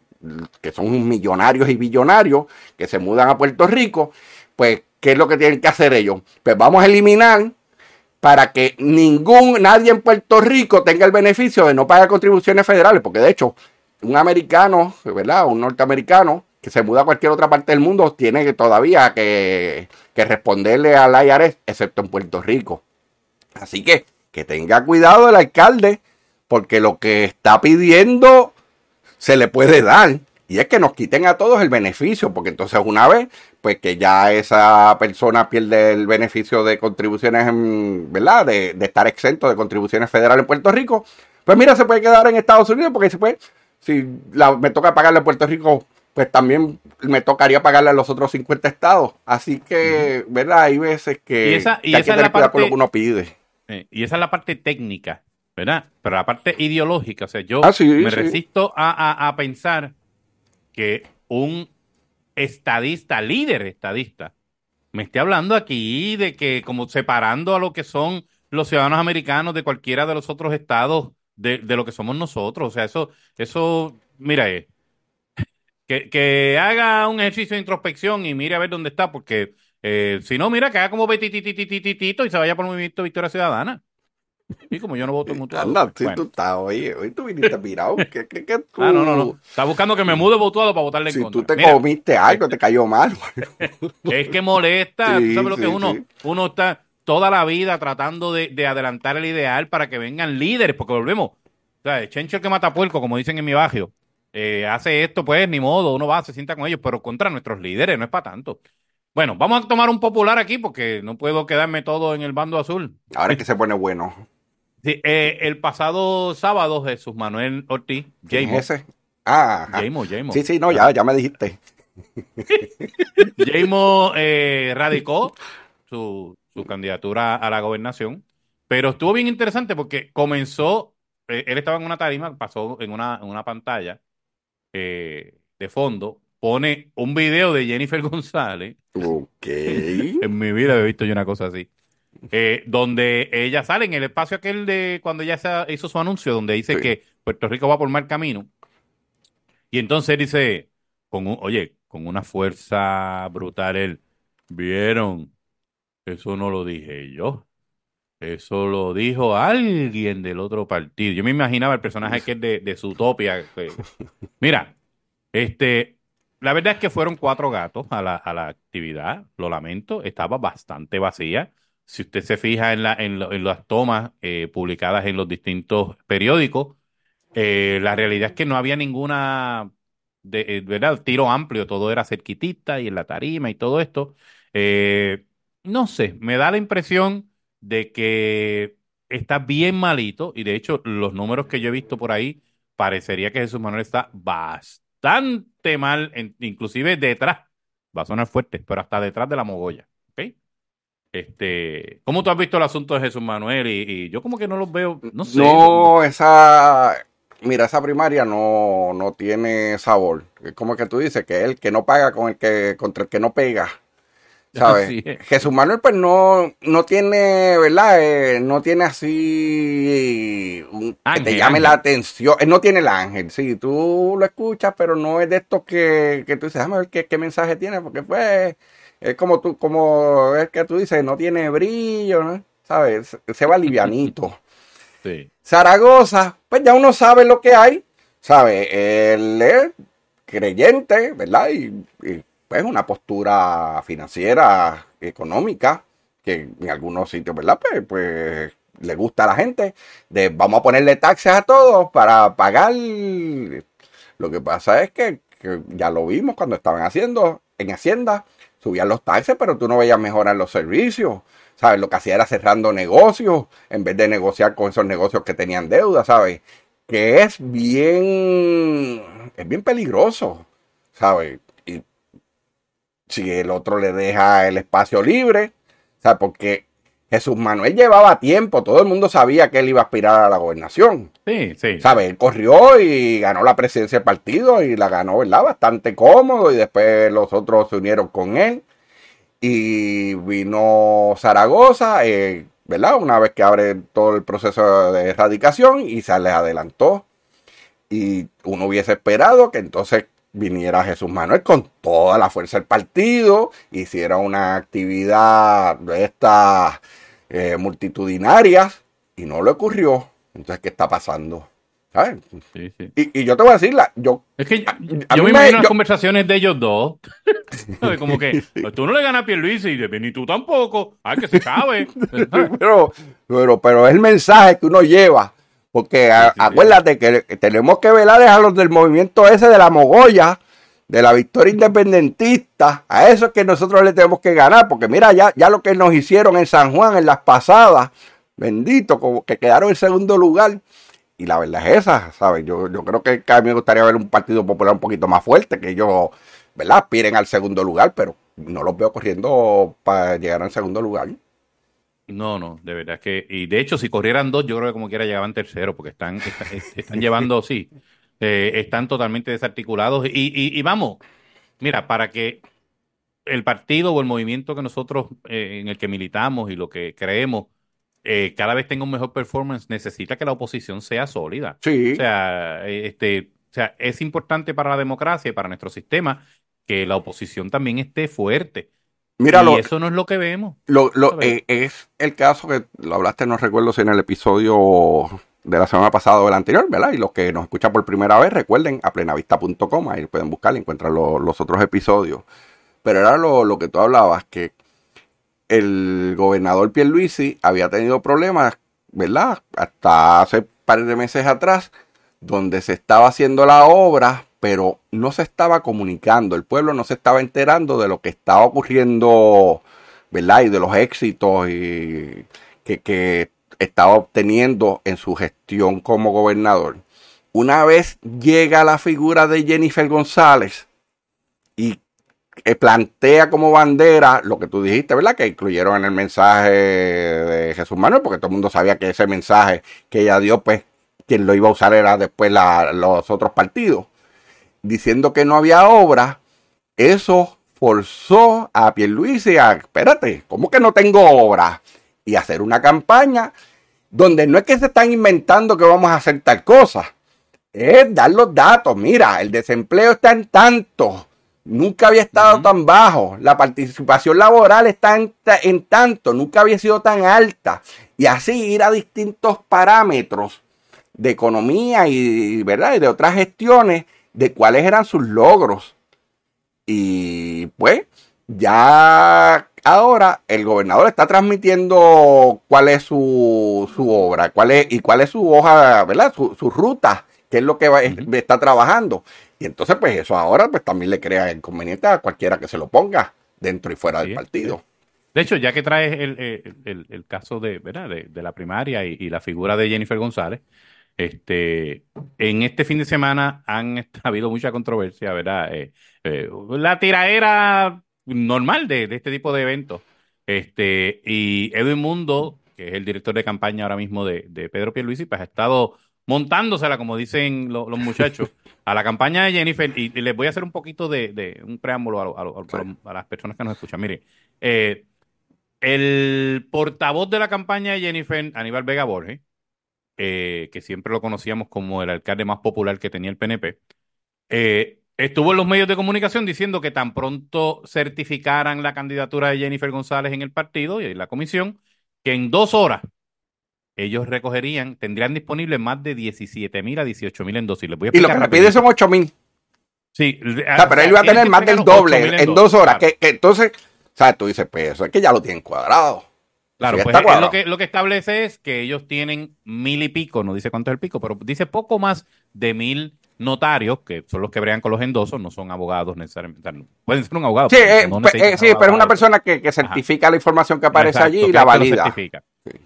que son millonarios y billonarios, que se mudan a Puerto Rico, pues, ¿qué es lo que tienen que hacer ellos? Pues vamos a eliminar para que ningún, nadie en Puerto Rico tenga el beneficio de no pagar contribuciones federales, porque de hecho, un americano, ¿verdad? Un norteamericano que se muda a cualquier otra parte del mundo tiene que todavía que, que responderle al IRS, excepto en Puerto Rico. Así que que tenga cuidado el alcalde, porque lo que está pidiendo se le puede dar. Y es que nos quiten a todos el beneficio, porque entonces una vez, pues que ya esa persona pierde el beneficio de contribuciones, ¿verdad? De, estar exento de contribuciones federales en Puerto Rico, pues mira, se puede quedar en Estados Unidos, porque se puede, si me toca pagarle a Puerto Rico, pues también me tocaría pagarle a los otros 50 estados. Así que, ¿verdad? Hay veces que, y esa, hay que tener cuidado con lo que uno pide. Eh, y esa es la parte técnica ¿verdad? Pero la parte ideológica, o sea, yo ah, me resisto a, pensar que un estadista, líder estadista, me esté hablando aquí de que como separando a lo que son los ciudadanos americanos de cualquiera de los otros estados de, lo que somos nosotros. O sea, eso, eso, mira, eh, que, que, haga un ejercicio de introspección y mire a ver dónde está, porque eh, si no, mira, que haga como betititititito y se vaya por el movimiento Victoria Ciudadana. Y como yo no voto mutuado. Anda, si tú estás, oye, hoy tú viniste pirado. ¿Qué, qué, qué tú... Ah, no, no, no. Está buscando que me mude votuado para votarle en contra. Si tú te comiste algo, te cayó mal. es que molesta. tú sabes lo que uno, uno está toda la vida tratando de, de, adelantar el ideal para que vengan líderes, porque volvemos. O sea, Chencho el que mata puerco, como dicen en mi barrio, eh, hace esto, pues ni modo, uno va, se sienta con ellos, pero contra nuestros líderes, no es para tanto. Bueno, vamos a tomar un popular aquí porque no puedo quedarme todo en el bando azul. Ahora es que se pone bueno. Sí, eh, el pasado sábado, Jesús Manuel Ortiz, Jamo. ese? Ah, Jamo, Sí, sí, no, ya, ya me dijiste. Jaymo eh, radicó su, su candidatura a la gobernación, pero estuvo bien interesante porque comenzó, eh, él estaba en una tarima, pasó en una, en una pantalla eh, de fondo, pone un video de Jennifer González. Ok. En mi vida he visto yo una cosa así. Eh, donde ella sale en el espacio aquel de cuando ella se- hizo su anuncio, donde dice Sí. que Puerto Rico va por mal camino. Y entonces dice, con un- oye, con una fuerza brutal, él, ¿vieron? Eso no lo dije yo. Eso lo dijo alguien del otro partido. Yo me imaginaba el personaje que es de, de Zootopia. que- Mira, este, la verdad es que fueron cuatro gatos a la, a la actividad. Lo lamento, estaba bastante vacía. Si usted se fija en, la, en, lo- en las tomas eh, publicadas en los distintos periódicos, eh, la realidad es que no había ninguna, de, eh, ¿verdad? Tiro amplio, todo era cerquitita y en la tarima y todo esto. Eh, no sé, me da la impresión de que está bien malito y de hecho los números que yo he visto por ahí parecería que Jesús Manuel está bastante mal, inclusive detrás, va a sonar fuerte, pero hasta detrás de la mogolla. Este, ¿cómo tú has visto el asunto de Jesús Manuel? Y, y yo como que no los veo, no sé. No, esa. Mira, esa primaria no, no tiene sabor. Es como que tú dices que el que no paga con el que contra el que no pega. ¿Sabes? Jesús Manuel, pues no, no tiene, ¿verdad? Eh, no tiene así un- que te llame ángel. la atención. Él no tiene el ángel, sí, tú lo escuchas, pero no es de estos que, que tú dices, déjame ver qué, qué mensaje tiene, porque pues es como tú, como es que tú dices, no tiene brillo, ¿no? ¿Sabes? Se- va livianito. Sí. Zaragoza, pues ya uno sabe lo que hay, sabe, él es creyente, ¿verdad? Y, y, pues una postura financiera, económica, que en algunos sitios, ¿verdad? Pues, pues le gusta a la gente, de vamos a ponerle taxes a todos para pagar. Lo que pasa es que, que ya lo vimos cuando estaban haciendo en Hacienda, subían los taxes, pero tú no veías mejorar los servicios. ¿Sabes? Lo que hacía era cerrando negocios en vez de negociar con esos negocios que tenían deuda, ¿sabes? Que es bien, es bien peligroso, ¿sabes? Y si el otro le deja el espacio libre, ¿sabes? Porque Jesús Manuel llevaba tiempo, todo el mundo sabía que él iba a aspirar a la gobernación. Sí, sí. ¿Sabes? Él corrió y ganó la presidencia del partido y la ganó, ¿verdad? Bastante cómodo y después los otros se unieron con él. Y vino Zaragoza, eh, ¿verdad? Una vez que abre todo el proceso de erradicación y se les adelantó. Y uno hubiese esperado que entonces viniera Jesús Manuel con toda la fuerza del partido, hiciera una actividad de estas eh, multitudinarias y no le ocurrió. Entonces, ¿qué está pasando? ¿Sabes? sí, sí. Y, y yo te voy a decir, la, yo, Es que yo, A- yo a me imagino las yo- conversaciones de ellos dos. ¿Sabes? Como que tú no le ganas a Pierluisi y de- ni tú tampoco. Ay, que se sabe. pero, pero, pero es el mensaje que uno lleva. Porque a- acuérdate que tenemos que velar a los del movimiento ese de la mogolla, de la victoria independentista. A eso es que nosotros le tenemos que ganar. Porque mira, ya, ya lo que nos hicieron en San Juan en las pasadas, bendito, como que quedaron en segundo lugar. Y la verdad es esa, ¿sabes? Yo, yo creo que a mí me gustaría ver un partido popular un poquito más fuerte, que ellos, ¿verdad? Aspiren al segundo lugar, pero no los veo corriendo para llegar al segundo lugar. No, no, de verdad que. Y de hecho, si corrieran dos, yo creo que como quiera llegaban tercero, porque están, están, están llevando, sí, eh, están totalmente desarticulados. Y, y, y vamos, mira, para que el partido o el movimiento que nosotros eh, en el que militamos y lo que creemos eh, cada vez tenga un mejor performance, necesita que la oposición sea sólida. Sí. O sea, este, o sea, es importante para la democracia y para nuestro sistema que la oposición también esté fuerte. Mira, y lo, eso no es lo que vemos. lo, eh, es el caso que lo hablaste, no recuerdo si en el episodio de la semana pasada o el anterior, ¿verdad? Y los que nos escuchan por primera vez, recuerden a plenavista.com, ahí pueden buscar y encuentran lo- los otros episodios. Pero era lo, lo que tú hablabas, que el gobernador Pierluisi había tenido problemas, ¿verdad? Hasta hace un par de meses atrás, donde se estaba haciendo la obra, pero no se estaba comunicando, el pueblo no se estaba enterando de lo que estaba ocurriendo, ¿verdad? Y de los éxitos que estaba obteniendo en su gestión como gobernador. Una vez llega la figura de Jennifer González y eh, plantea como bandera lo que tú dijiste, ¿verdad? Que incluyeron en el mensaje de Jesús Manuel, porque todo el mundo sabía que ese mensaje que ella dio, pues quien lo iba a usar era después los otros partidos, diciendo que no había obra, eso forzó a Pierluisi a, espérate, ¿cómo que no tengo obra? Y hacer una campaña donde no es que se están inventando que vamos a hacer tal cosa, es dar los datos. Mira, el desempleo está en tanto, nunca había estado tan bajo, la participación laboral está en, en tanto, nunca había sido tan alta. Y así ir a distintos parámetros de economía y, ¿verdad? y de otras gestiones de cuáles eran sus logros. Y pues ya ahora el gobernador está transmitiendo cuál es su, su obra cuál es, y cuál es su hoja, ¿verdad? Su, su ruta, qué es lo que está trabajando. Y entonces pues eso ahora pues también le crea inconveniente a cualquiera que se lo ponga dentro y fuera del partido. De hecho, ya que traes el, el, el, caso de, ¿verdad? de, la primaria y, y, la figura de Jennifer González, este, en este fin de semana han ha habido mucha controversia, ¿verdad? Eh, eh, la tiraera normal de, este tipo de eventos. Este, y Edwin Mundo, que es el director de campaña ahora mismo de, Pedro Pierluisi, pues ha estado montándosela, como dicen los muchachos, a la campaña de Jennifer. Y, les voy a hacer un poquito de, un preámbulo a, las personas que nos escuchan. Mire, eh, el portavoz de la campaña de Jennifer, Aníbal Vega Borges, eh, que siempre lo conocíamos como el alcalde más popular que tenía el PNP, eh, estuvo en los medios de comunicación diciendo que tan pronto certificaran la candidatura de Jennifer González en el partido y en la comisión, que en dos horas ellos recogerían, tendrían disponibles más de 17 mil a 18 mil en dos. Y, lo que pide son 8 mil. Sí, pero él iba a tener más del doble en, dos, horas. Que, entonces, ¿sabes? Tú dices, pues eso es que ya lo tienen cuadrado. Claro, pues lo que, lo que establece es que ellos tienen mil y pico, no dice cuánto es el pico, pero dice poco más de mil notarios, que son los que bregan con los endosos, no son abogados necesariamente. pueden ser un abogado. Sí, eh, eh, sí pero es una persona que, que certifica la información que aparece allí y la valida.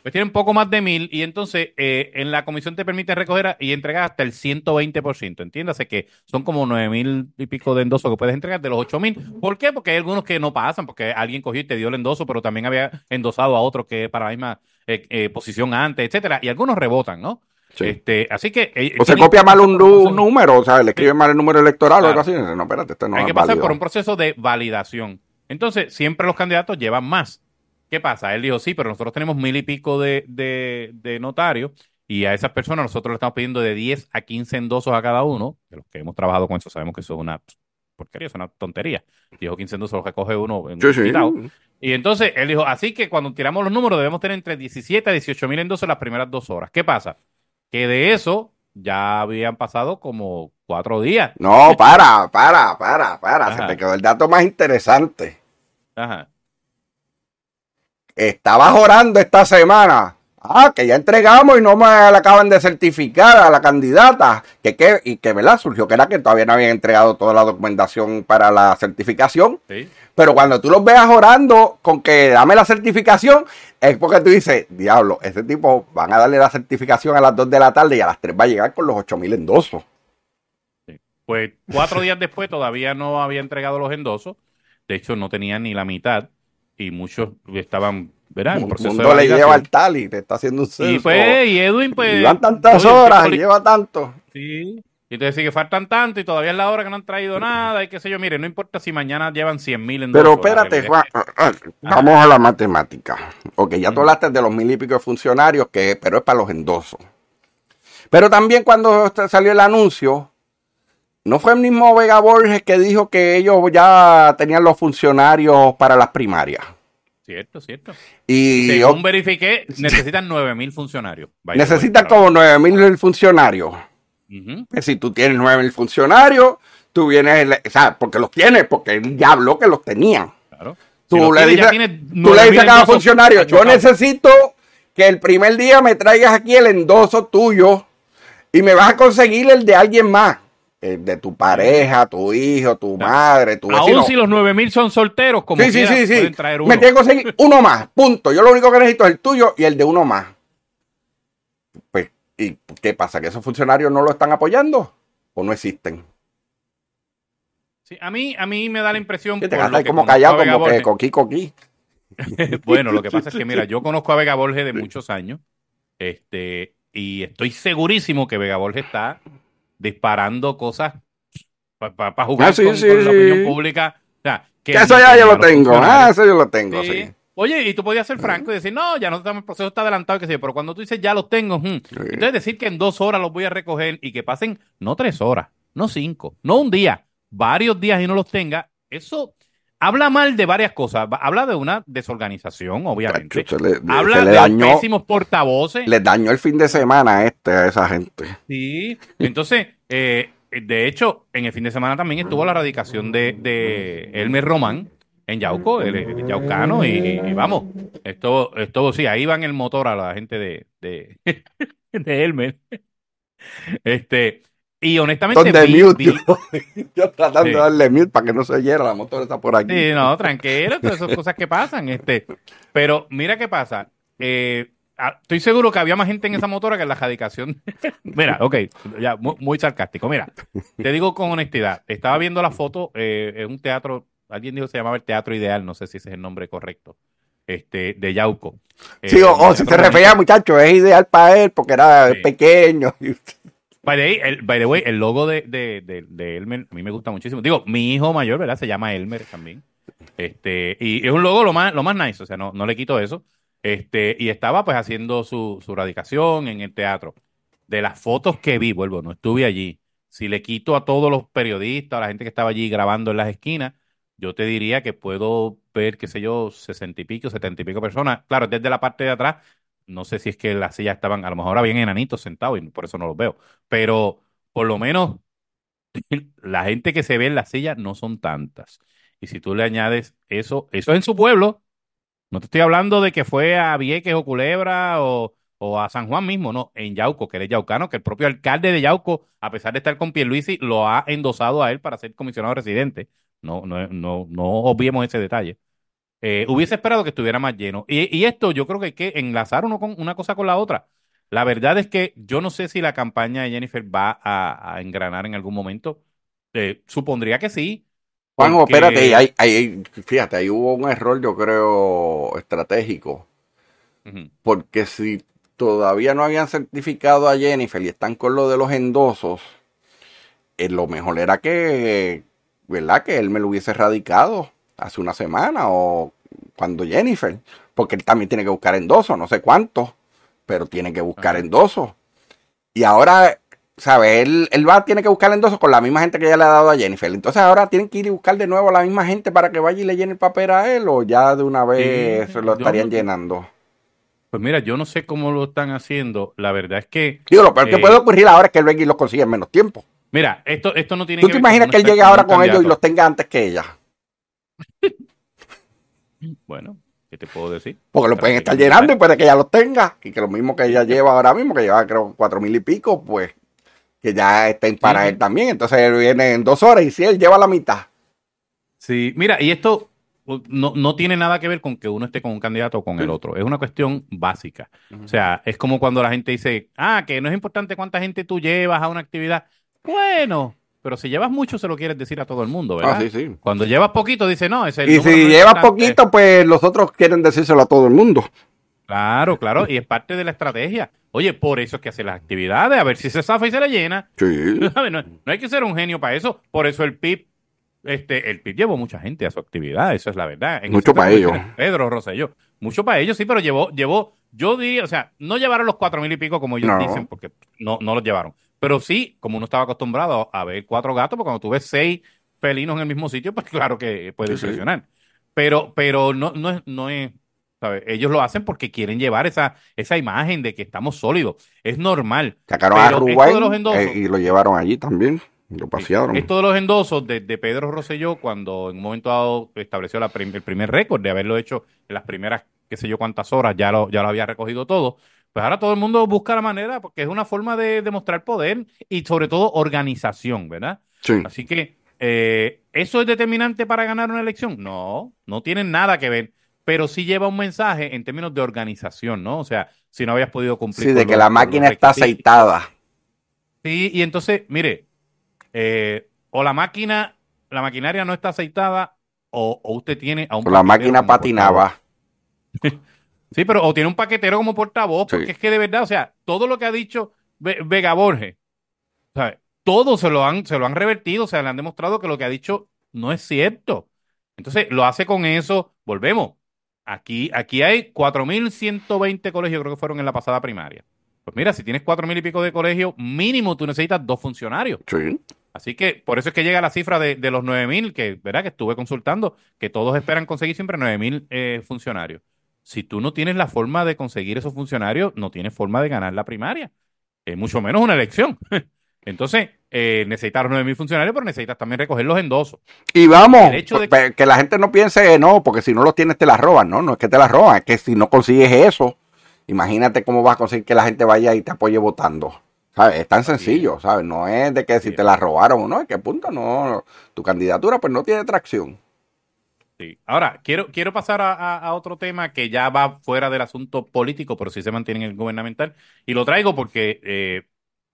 Pues tienen poco más de mil y entonces eh, en la comisión te permite recoger y entregar hasta el 120%. Entiéndase que son como nueve mil y pico de endosos que puedes entregar de los ocho mil. ¿Por qué? Porque hay algunos que no pasan, porque alguien cogió y te dio el endoso, pero también había endosado a otro que para la misma eh, posición antes, etcétera. Y algunos rebotan, ¿no? Este, así que. o se copia mal un, número, o sea, le escribe mal el número electoral o algo así. No, espérate, este no Hay que pasar por un proceso de validación. Entonces, siempre los candidatos llevan más. ¿Qué pasa? Él dijo, sí, pero nosotros tenemos mil y pico de, de, notarios y a esas personas nosotros le estamos pidiendo de 10 a 15 endosos a cada uno. De los que hemos trabajado con eso sabemos que eso es una porquería, es una tontería. Dijo 15 endosos los recoge uno en sí, Y entonces él dijo, así que cuando tiramos los números debemos tener entre 17 a 18 mil endosos las primeras dos horas. ¿Qué pasa? Que de eso ya habían pasado como cuatro días. No, para, para, para, para. Se te quedó el dato más interesante. Ajá. Estaba orando esta semana. Ah, que ya entregamos y no me la acaban de certificar a la candidata. Que, que, y que, ¿verdad? Surgió que era que todavía no habían entregado toda la documentación para la certificación. Pero cuando tú los veas orando con que dame la certificación, es porque tú dices, diablo, ese tipo van a darle la certificación a las 2 de la tarde y a las 3 va a llegar con los 8 mil endosos. Pues cuatro días después todavía no había entregado los endosos. De hecho, no tenía ni la mitad y muchos estaban, ¿verdad? Proceso mundo le lleva al tal y te está haciendo un Y pues, y Edwin, pues. Llevan tantas horas, y lleva tanto. Sí. Y te decís que faltan tanto y todavía es la hora que no han traído nada y qué sé yo. Mire, no importa si mañana llevan 100 mil en Pero espérate, Juan, ah, ah, vamos a la matemática. Ok, ya tú hablaste de los mil y pico de funcionarios, que, pero es para los endosos. Pero también cuando salió el anuncio, ¿No fue el mismo Vega Borges que dijo que ellos ya tenían los funcionarios para las primarias? Cierto, cierto. Y Según verifiqué, necesitan 9.000 funcionarios. necesitan como 9.000 funcionarios. Pues si tú tienes 9.000 funcionarios, tú vienes, o sea, porque los tienes, porque él ya habló que los tenían. Claro. Tú, le, dices, tú le dices a cada funcionario, yo necesito que el primer día me traigas aquí el endoso tuyo y me vas a conseguir el de alguien más. Eh, de tu pareja, tu hijo, tu madre, tu vecino. Aún si los 9000 son solteros, como sí, sí, sí, sí. Me tengo que conseguir uno más, punto. Yo lo único que necesito es el tuyo y el de uno más. Pues, ¿y qué pasa? ¿Que esos funcionarios no lo están apoyando o no existen? Sí, a mí, a mí me da la impresión. Que te por lo que como callado, como que Borges. coquí, coquí. bueno, lo que pasa es que, mira, yo conozco a Vega Borges de muchos años, este, y estoy segurísimo que Vega Borges está disparando cosas para jugar Ah, sí, con, sí, con la sí. opinión pública. O sea, que Que eso ya que yo lo tengo. Ah, eso yo lo tengo, Sí. Oye, y tú podías ser franco y decir, no, ya no estamos, el proceso está adelantado, y qué sé pero cuando tú dices ya los tengo, hmm, entonces decir que en dos horas los voy a recoger y que pasen no tres horas, no cinco, no un día, varios días y no los tenga, eso habla mal de varias cosas. Habla de una desorganización, obviamente. Le, Habla de dañó, pésimos portavoces. les dañó el fin de semana a este, a esa gente. Sí, entonces, eh, de hecho, en el fin de semana también estuvo la radicación de, de Elmer Román en Yauco, el, el yaucano, y, y vamos, esto, esto sí, ahí va en el motor a la gente de, de, de Elmer. Este, y honestamente, Donde vi- mute. vi- Yo, tratando Sí. de darle mute para que no se oyera, la motor está por aquí. Sí, no, tranquilo, todas esas cosas que pasan. Este, pero mira qué pasa. Eh, ah, estoy seguro que había más gente en esa motora que en la radicación. mira, ok, ya, muy, muy sarcástico. Mira, te digo con honestidad. Estaba viendo la foto, eh, es un teatro, alguien dijo que se llamaba el Teatro Ideal, no sé si ese es el nombre correcto, este, de Yauco. Sí, Eh, o, si se refería, muchacho, es ideal para él porque era Sí. pequeño. By the, way, el, by the way, el logo de, de, de, de Elmer a mí me gusta muchísimo. Digo, mi hijo mayor, ¿verdad? Se llama Elmer también. Este, y es un logo lo más, lo más nice, o sea, no, no le quito eso. Este, y estaba pues haciendo su, su radicación en el teatro. De las fotos que vi, vuelvo, no estuve allí. Si le quito a todos los periodistas, a la gente que estaba allí grabando en las esquinas, yo te diría que puedo ver, qué sé yo, sesenta y pico, setenta y pico personas. Claro, desde la parte de atrás, no sé si es que las sillas estaban, a lo mejor habían enanitos sentados y por eso no los veo. Pero por lo menos la gente que se ve en las sillas no son tantas. Y si tú le añades eso, eso es en su pueblo. No te estoy hablando de que fue a Vieques o Culebra o, o a San Juan mismo, no, en Yauco, que eres yaucano, que el propio alcalde de Yauco, a pesar de estar con Pierluisi, lo ha endosado a él para ser comisionado residente. No, no, no, no obviemos ese detalle. Eh, hubiese esperado que estuviera más lleno. Y, y esto yo creo que hay que enlazar uno con, una cosa con la otra. La verdad es que yo no sé si la campaña de Jennifer va a, a engranar en algún momento. Eh, supondría que sí. Juanjo, porque- espérate, ahí, ahí- fíjate, ahí hubo un error, yo creo, estratégico. Porque si todavía no habían certificado a Jennifer y están con lo de los endosos, eh, lo mejor era que, ¿verdad? Que él me lo hubiese radicado hace una semana o cuando Jennifer, porque él también tiene que buscar endosos, no sé cuántos, pero tiene que buscar Ajá. endosos. Y ahora, ¿sabes? Él, él va, tiene que buscar endosos con la misma gente que ya le ha dado a Jennifer. Entonces ahora tienen que ir y buscar de nuevo a la misma gente para que vaya y le llene el papel a él o ya de una vez Sí, se lo estarían no- llenando. Pues mira, yo no sé cómo lo están haciendo. La verdad es que, Digo, lo peor que Eh, puede ocurrir ahora es que él venga y los consiga en menos tiempo. mira, esto, esto no tiene ¿Tú que te ver imaginas que él llegue ahora con ellos y los tenga antes que ella? Bueno, ¿qué te puedo decir? Porque lo pueden estar llenando y puede que ella los tenga. Y que lo mismo que ella lleva ahora mismo, que lleva creo cuatro mil y pico, pues que ya estén para Sí, él también. Entonces él viene en dos horas y si él lleva la mitad. Sí, mira, y esto uh, no, no tiene nada que ver con que uno esté con un candidato o con el otro. Es una cuestión básica. O sea, es como cuando la gente dice, ah, que no es importante cuánta gente tú llevas a una actividad. Bueno, pero si llevas mucho se lo quieres decir a todo el mundo, ¿verdad? Ah, sí, sí. Cuando llevas poquito dice, no, es el Y si no es lleva importante". poquito, pues los otros quieren decírselo a todo el mundo. Claro, claro, y es parte de la estrategia. Oye, por eso es que hace las actividades, a ver si se zafa y se la llena. Sí. No, no hay que ser un genio para eso. Por eso el PIB, este, el PIB llevó mucha gente a su actividad, eso es la verdad. En Mucho para ellos. Pedro Rosselló. Mucho para ellos, sí, pero llevó, llevó, yo diría, o sea, no llevaron los cuatro mil y pico como ellos No. dicen, porque no, no los llevaron. Pero sí, como uno estaba acostumbrado a ver cuatro gatos, porque cuando tú ves seis felinos en el mismo sitio, pues claro que puede Sí. Pero, pero no, no es, no es, ¿sabes? Ellos lo hacen porque quieren llevar esa, esa imagen de que estamos sólidos. Es normal. Sacaron a endosos- eh, y lo llevaron allí también. Lo pasearon. Esto de los endosos de, de Pedro Rosselló, cuando en un momento dado estableció la prim- el primer récord de haberlo hecho en las primeras, qué sé yo cuántas horas, ya lo, ya lo había recogido todo. Pues ahora todo el mundo busca la manera, porque es una forma de demostrar poder y sobre todo organización, ¿verdad? Sí. Así que, eh, ¿eso es determinante para ganar una elección? No, no tiene nada que ver, pero sí lleva un mensaje en términos de organización, ¿no? O sea, si no habías podido cumplir Sí, de que los- la máquina está aceitada. Sí, y entonces, mire, eh, o la máquina la maquinaria no está aceitada o, usted tiene a un... La máquina patinaba. sí, pero o tiene un paquetero como portavoz, porque es que de verdad, o sea, todo lo que ha dicho Vega Borges, todo se lo, han, se lo han revertido, o sea, le han demostrado que lo que ha dicho no es cierto. Entonces, lo hace con eso, volvemos. Aquí, aquí hay 4.120 colegios, creo que fueron en la pasada primaria. Pues mira, si tienes 4.000 y pico de colegios, mínimo tú necesitas dos funcionarios. Sí. Así que por eso es que llega la cifra de, los 9.000, que, ¿verdad? que estuve consultando, que todos esperan conseguir siempre 9.000 eh, funcionarios. Si tú no tienes la forma de conseguir esos funcionarios, no tienes forma de ganar la primaria. Eh, mucho menos una elección. Entonces, eh, necesitas los 9.000 funcionarios, pero necesitas también recoger los endosos. Y vamos, que... la gente no piense, no, porque si no los tienes te las roban, ¿no? No es que te las roban, es que si no consigues eso, imagínate cómo vas a conseguir que la gente vaya y te apoye votando. Es tan sencillo, ¿sabes? No es de que si te la robaron o no, es que punto, no, tu candidatura pues no tiene tracción. Sí. Ahora, quiero, quiero pasar a, otro tema que ya va fuera del asunto político, pero sí se mantiene en el gubernamental. Y lo traigo porque eh,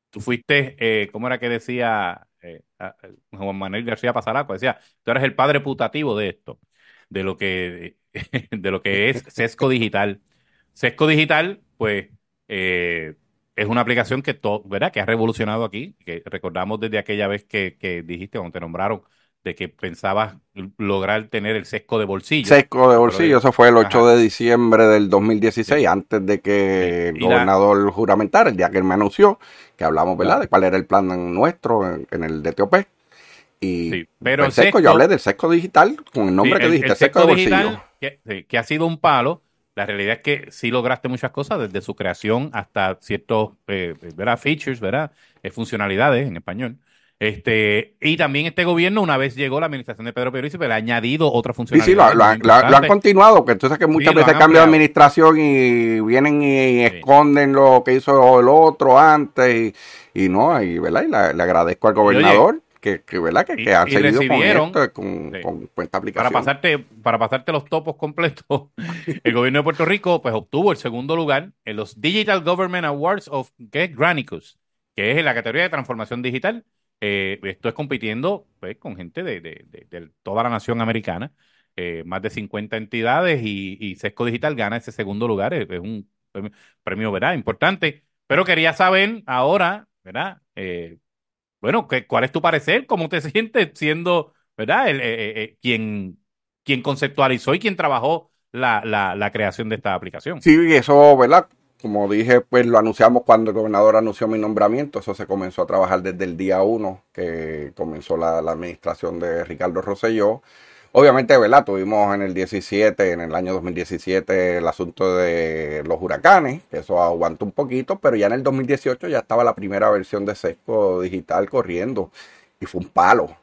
tú fuiste, eh, ¿cómo era que decía eh, Juan Manuel García Pasaraco? Decía, tú eres el padre putativo de esto, de lo que, de lo que es Sesco Digital. Sesco Digital, pues, eh, es una aplicación que, todo, ¿verdad? que ha revolucionado aquí, que recordamos desde aquella vez que, que dijiste, cuando te nombraron, de que pensabas lograr tener el sesco de bolsillo. Sesco de bolsillo, eso fue el 8 de diciembre del 2016, antes de que el gobernador juramentara, el día que él me anunció, que hablamos, ¿verdad?, de cuál era el plan nuestro en, el DTOP. Y pero el sesco, yo hablé del sesco digital, con el nombre que dijiste, el, sesco, de bolsillo. Que, que, ha sido un palo, la realidad es que sí lograste muchas cosas, desde su creación hasta ciertos eh, ¿verdad? features, ¿verdad? Eh, funcionalidades en español. Este, y también este gobierno, una vez llegó la administración de Pedro Pierluisi, pero pues, ha añadido otra funcionalidad. Sí, sí, lo, han continuado, que entonces que muchas veces cambia de administración y vienen y esconden lo que hizo el otro antes y, no, y, ¿verdad? y le agradezco al gobernador que, ¿verdad? que, han seguido con, esta aplicación. Para pasarte, para pasarte los topos completos, el gobierno de Puerto Rico pues obtuvo el segundo lugar en los Digital Government Awards of ¿qué? Granicus, que es en la categoría de transformación digital. Eh, esto es compitiendo pues, con gente de, toda la nación americana, eh, más de 50 entidades y, y, Sesco Digital gana ese segundo lugar. Es, un premio, ¿verdad? Importante. Pero quería saber ahora, ¿verdad? Eh, bueno, ¿cuál es tu parecer? ¿Cómo te sientes siendo, verdad, el, eh, eh, eh, quien, quien conceptualizó y quien trabajó la, la, creación de esta aplicación? Sí, eso, ¿verdad? Como dije, pues lo anunciamos cuando el gobernador anunció mi nombramiento. Eso se comenzó a trabajar desde el día uno que comenzó la, la administración de Ricardo Rosselló. Obviamente, ¿verdad? Tuvimos en el 17, en el año 2017, el asunto de los huracanes, que eso aguantó un poquito, pero ya en el 2018 ya estaba la primera versión de Sesco Digital corriendo y fue un palo,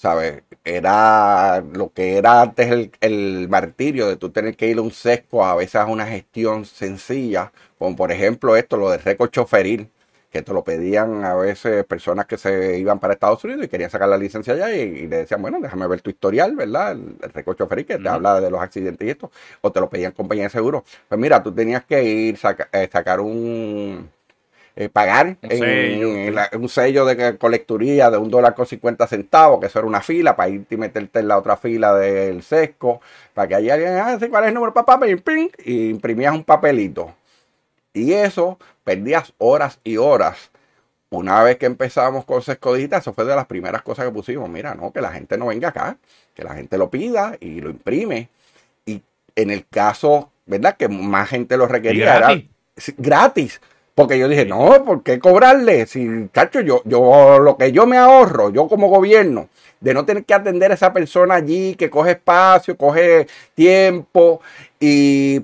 ¿sabes? Era lo que era antes el, el martirio de tú tener que ir a un sesco a veces a una gestión sencilla, como por ejemplo esto, lo de récord choferil que te lo pedían a veces personas que se iban para Estados Unidos y querían sacar la licencia allá y, le decían, bueno, déjame ver tu historial, ¿verdad? El, el que te habla de los accidentes y esto, o te lo pedían compañía de seguro. Pues mira, tú tenías que ir, saca, eh, sacar un... Eh, pagar un, sello, un sello de colecturía de un dólar con 50 centavos, que eso era una fila, para irte y meterte en la otra fila del sesco, para que allá alguien, ah, ¿cuál es el número, papá? Y imprimías un papelito y eso, perdías horas y horas. Una vez que empezamos con Sesco Digital, eso fue de las primeras cosas que pusimos. Mira, no, que la gente no venga acá, que la gente lo pida y lo imprime. Y en el caso, ¿verdad? Que más gente lo requería, gratis. era gratis. Porque yo dije, no, ¿por qué cobrarle? Si, cacho, yo, yo, lo que yo me ahorro, yo como gobierno, de no tener que atender a esa persona allí que coge espacio, coge tiempo y,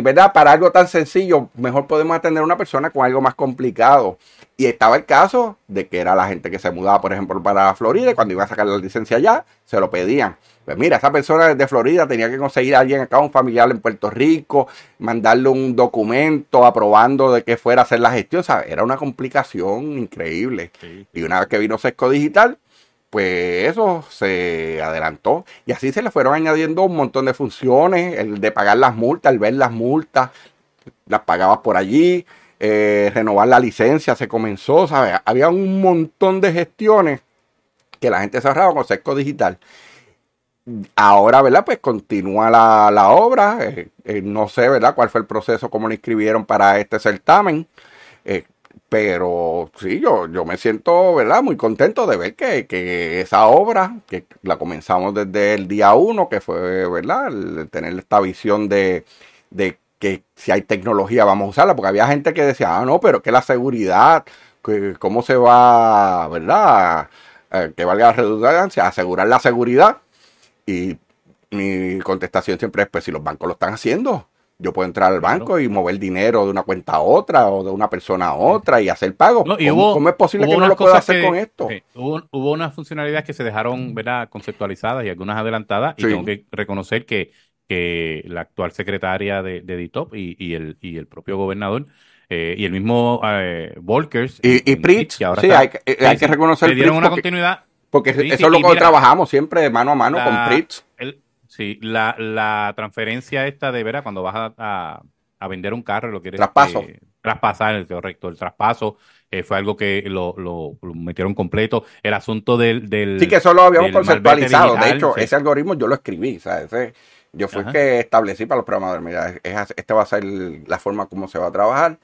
¿verdad? Para algo tan sencillo, mejor podemos atender a una persona con algo más complicado. Y estaba el caso de que era la gente que se mudaba, por ejemplo, para Florida y cuando iba a sacar la licencia allá, se lo pedían. Pues mira, esa persona de Florida tenía que conseguir a alguien acá, un familiar en Puerto Rico, mandarle un documento aprobando de que fuera a hacer la gestión. Era una complicación increíble. Y una vez que vino Sesco Digital, pues eso se adelantó y así se le fueron añadiendo un montón de funciones, el de pagar las multas, el ver las multas, las pagabas por allí, eh, renovar la licencia se comenzó, ¿sabes? Había un montón de gestiones que la gente se ahorraba con Sesco Digital. Ahora, ¿verdad? Pues continúa la, la obra. Eh, eh, no sé, ¿verdad? Cuál fue el proceso, cómo lo inscribieron para este certamen. Eh, pero sí, yo, yo me siento, ¿verdad? Muy contento de ver que, que esa obra, que la comenzamos desde el día uno, que fue, ¿verdad? Tener esta visión de, de que si hay tecnología vamos a usarla, porque había gente que decía, ah, no, pero que la seguridad, que, cómo se va, ¿verdad? que valga la redundancia, asegurar la seguridad. Y mi contestación siempre es, pues si los bancos lo están haciendo, yo puedo entrar al banco y mover dinero de una cuenta a otra o de una persona a otra y hacer pagos. ¿Cómo, es posible que no lo pueda hacer con esto? hubo, hubo, unas funcionalidades que se dejaron ¿verdad? conceptualizadas y algunas adelantadas y tengo que reconocer que, que la actual secretaria de, de DITOP y, y, el, y el propio gobernador eh, y el mismo eh, Volkers. Y, y Pritz, sí, hay, hay que reconocer. Le dieron una continuidad. Porque eso es lo que trabajamos siempre de mano a mano con Pritz. Sí, la, la transferencia esta de veras, cuando vas a, a, vender un carro, lo quieres. Traspaso. Eh, traspasar, correcto. El traspaso eh, fue algo que lo, lo, metieron completo. El asunto del. del sí, que eso lo habíamos conceptualizado. de hecho, ese algoritmo yo lo escribí. ¿sabes? yo fui el que establecí para los programadores. Mira, es, esta va a ser la forma como se va a trabajar.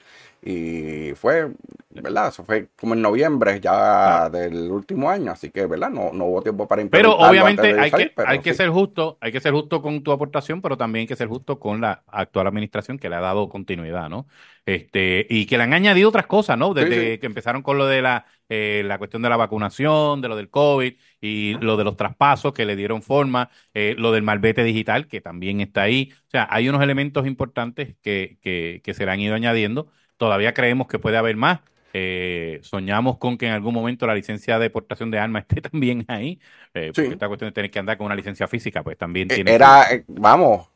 Y fue, ¿verdad? Eso fue como en noviembre ya del último año, así que, ¿verdad? No, no hubo tiempo para Pero obviamente hay, que, hay que ser justo, hay que ser justo con tu aportación, pero también hay que ser justo con la actual administración que le ha dado continuidad, ¿no? Este, y que le han añadido otras cosas, ¿no? Desde que empezaron con lo de la, eh, la cuestión de la vacunación, de lo del COVID y lo de los traspasos que le dieron forma, eh, lo del malvete digital que también está ahí. O sea, hay unos elementos importantes que, que, que se le han ido añadiendo Todavía creemos que puede haber más. Eh, soñamos con que en algún momento la licencia de portación de armas esté también ahí, eh, porque esta cuestión de tener que andar con una licencia física, pues también eh, tiene. Era, vamos,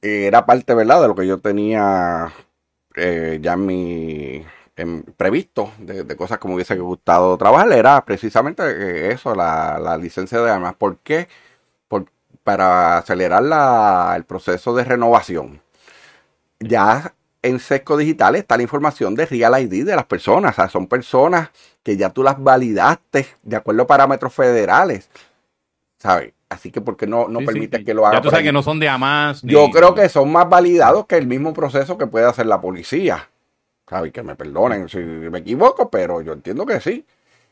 era parte, ¿verdad?, de lo que yo tenía ya en mi previsto, de, cosas como hubiese gustado trabajar, era precisamente eso, la, licencia de armas. ¿Por qué? Por, para acelerar la, el proceso de renovación. Ya en Sesco Digital está la información de Real ID de las personas. O sea, son personas que ya tú las validaste de acuerdo a parámetros federales. ¿Sabes? Así que, ¿por qué no, no permites que lo hagan? Ya tú sabes que no son de AMAS. Yo creo que son más validados que el mismo proceso que puede hacer la policía. ¿Sabes? Que me perdonen si me equivoco, pero yo entiendo que sí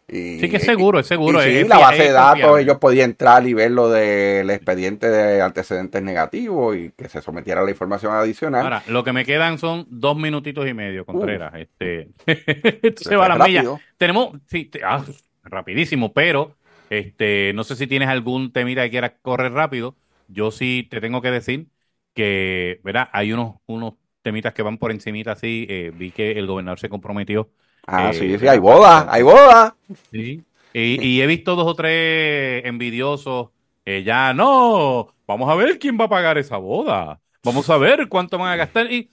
sí que es seguro, es seguro. sí, la base de datos, ellos podían entrar y ver lo del expediente de antecedentes negativos y que se sometiera la información adicional. Ahora, lo que me quedan son dos minutitos y medio, Contreras. este, se va la milla. Tenemos, sí, ah, rapidísimo, pero este, no sé si tienes algún temita que quieras correr rápido. Yo sí te tengo que decir que, ¿verdad? Hay unos, unos temitas que van por encimita así. Eh, vi que el gobernador se comprometió Ah, sí, eh, sí, hay boda, hay boda. Sí. Y, he visto dos o tres envidiosos. Eh, ya, no, vamos a ver quién va a pagar esa boda. Vamos a ver cuánto van a gastar. Y,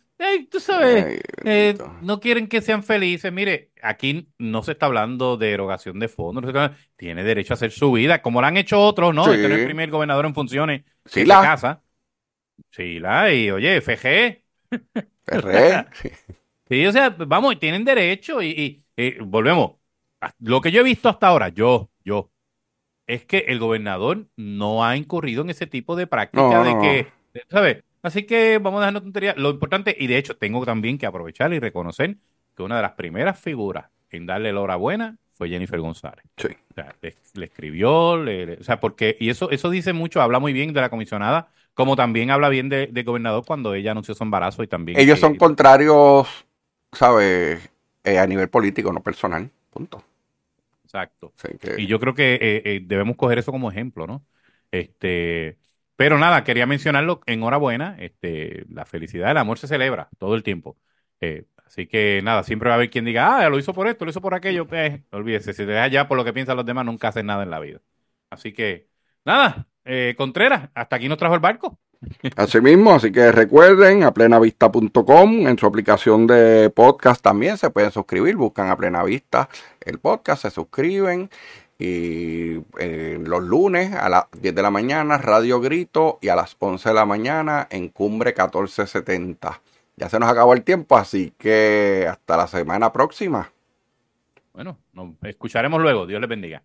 tú sabes, eh, no quieren que sean felices. Mire, aquí no se está hablando de erogación de fondos. tiene derecho a hacer su vida, como lo han hecho otros, ¿no? Este no es el primer gobernador en funciones sí, en la casa. Sí, la, y oye, FG. FG. Sí, o sea, vamos, tienen derecho y, volvemos. Lo que yo he visto hasta ahora, yo, yo, es que el gobernador no ha incurrido en ese tipo de práctica de que, ¿sabes? Así que vamos a dejarnos tontería. Lo importante, y de hecho tengo también que aprovechar y reconocer que una de las primeras figuras en darle la enhorabuena fue Jennifer González. Sí. O sea, le, escribió, le, o sea, porque, y eso, eso dice mucho, habla muy bien de la comisionada, como también habla bien de, gobernador cuando ella anunció su embarazo y también. Ellos son contrarios ¿sabes? Eh, a nivel político, no personal. Punto. Exacto. Y yo creo que eh, eh, debemos coger eso como ejemplo, ¿no? Este, pero nada, quería mencionarlo. Enhorabuena. Este, la felicidad, el amor se celebra todo el tiempo. así que nada, siempre va a haber quien diga, ah, lo hizo por esto, lo hizo por aquello. Olvídese, si te dejas ya por lo que piensan los demás, nunca haces nada en la vida. Así que, nada, Contreras, hasta aquí nos trajo el barco. Así mismo, así que recuerden a plenavista.com, en su aplicación de podcast también se pueden suscribir, buscan a Plena Vista el podcast, se suscriben y eh, los lunes a las 10 de la mañana Radio Grito y a las 11 de la mañana en Cumbre 1470. Ya se nos acabó el tiempo, así que hasta la semana próxima. Bueno, nos escucharemos luego. Dios les bendiga.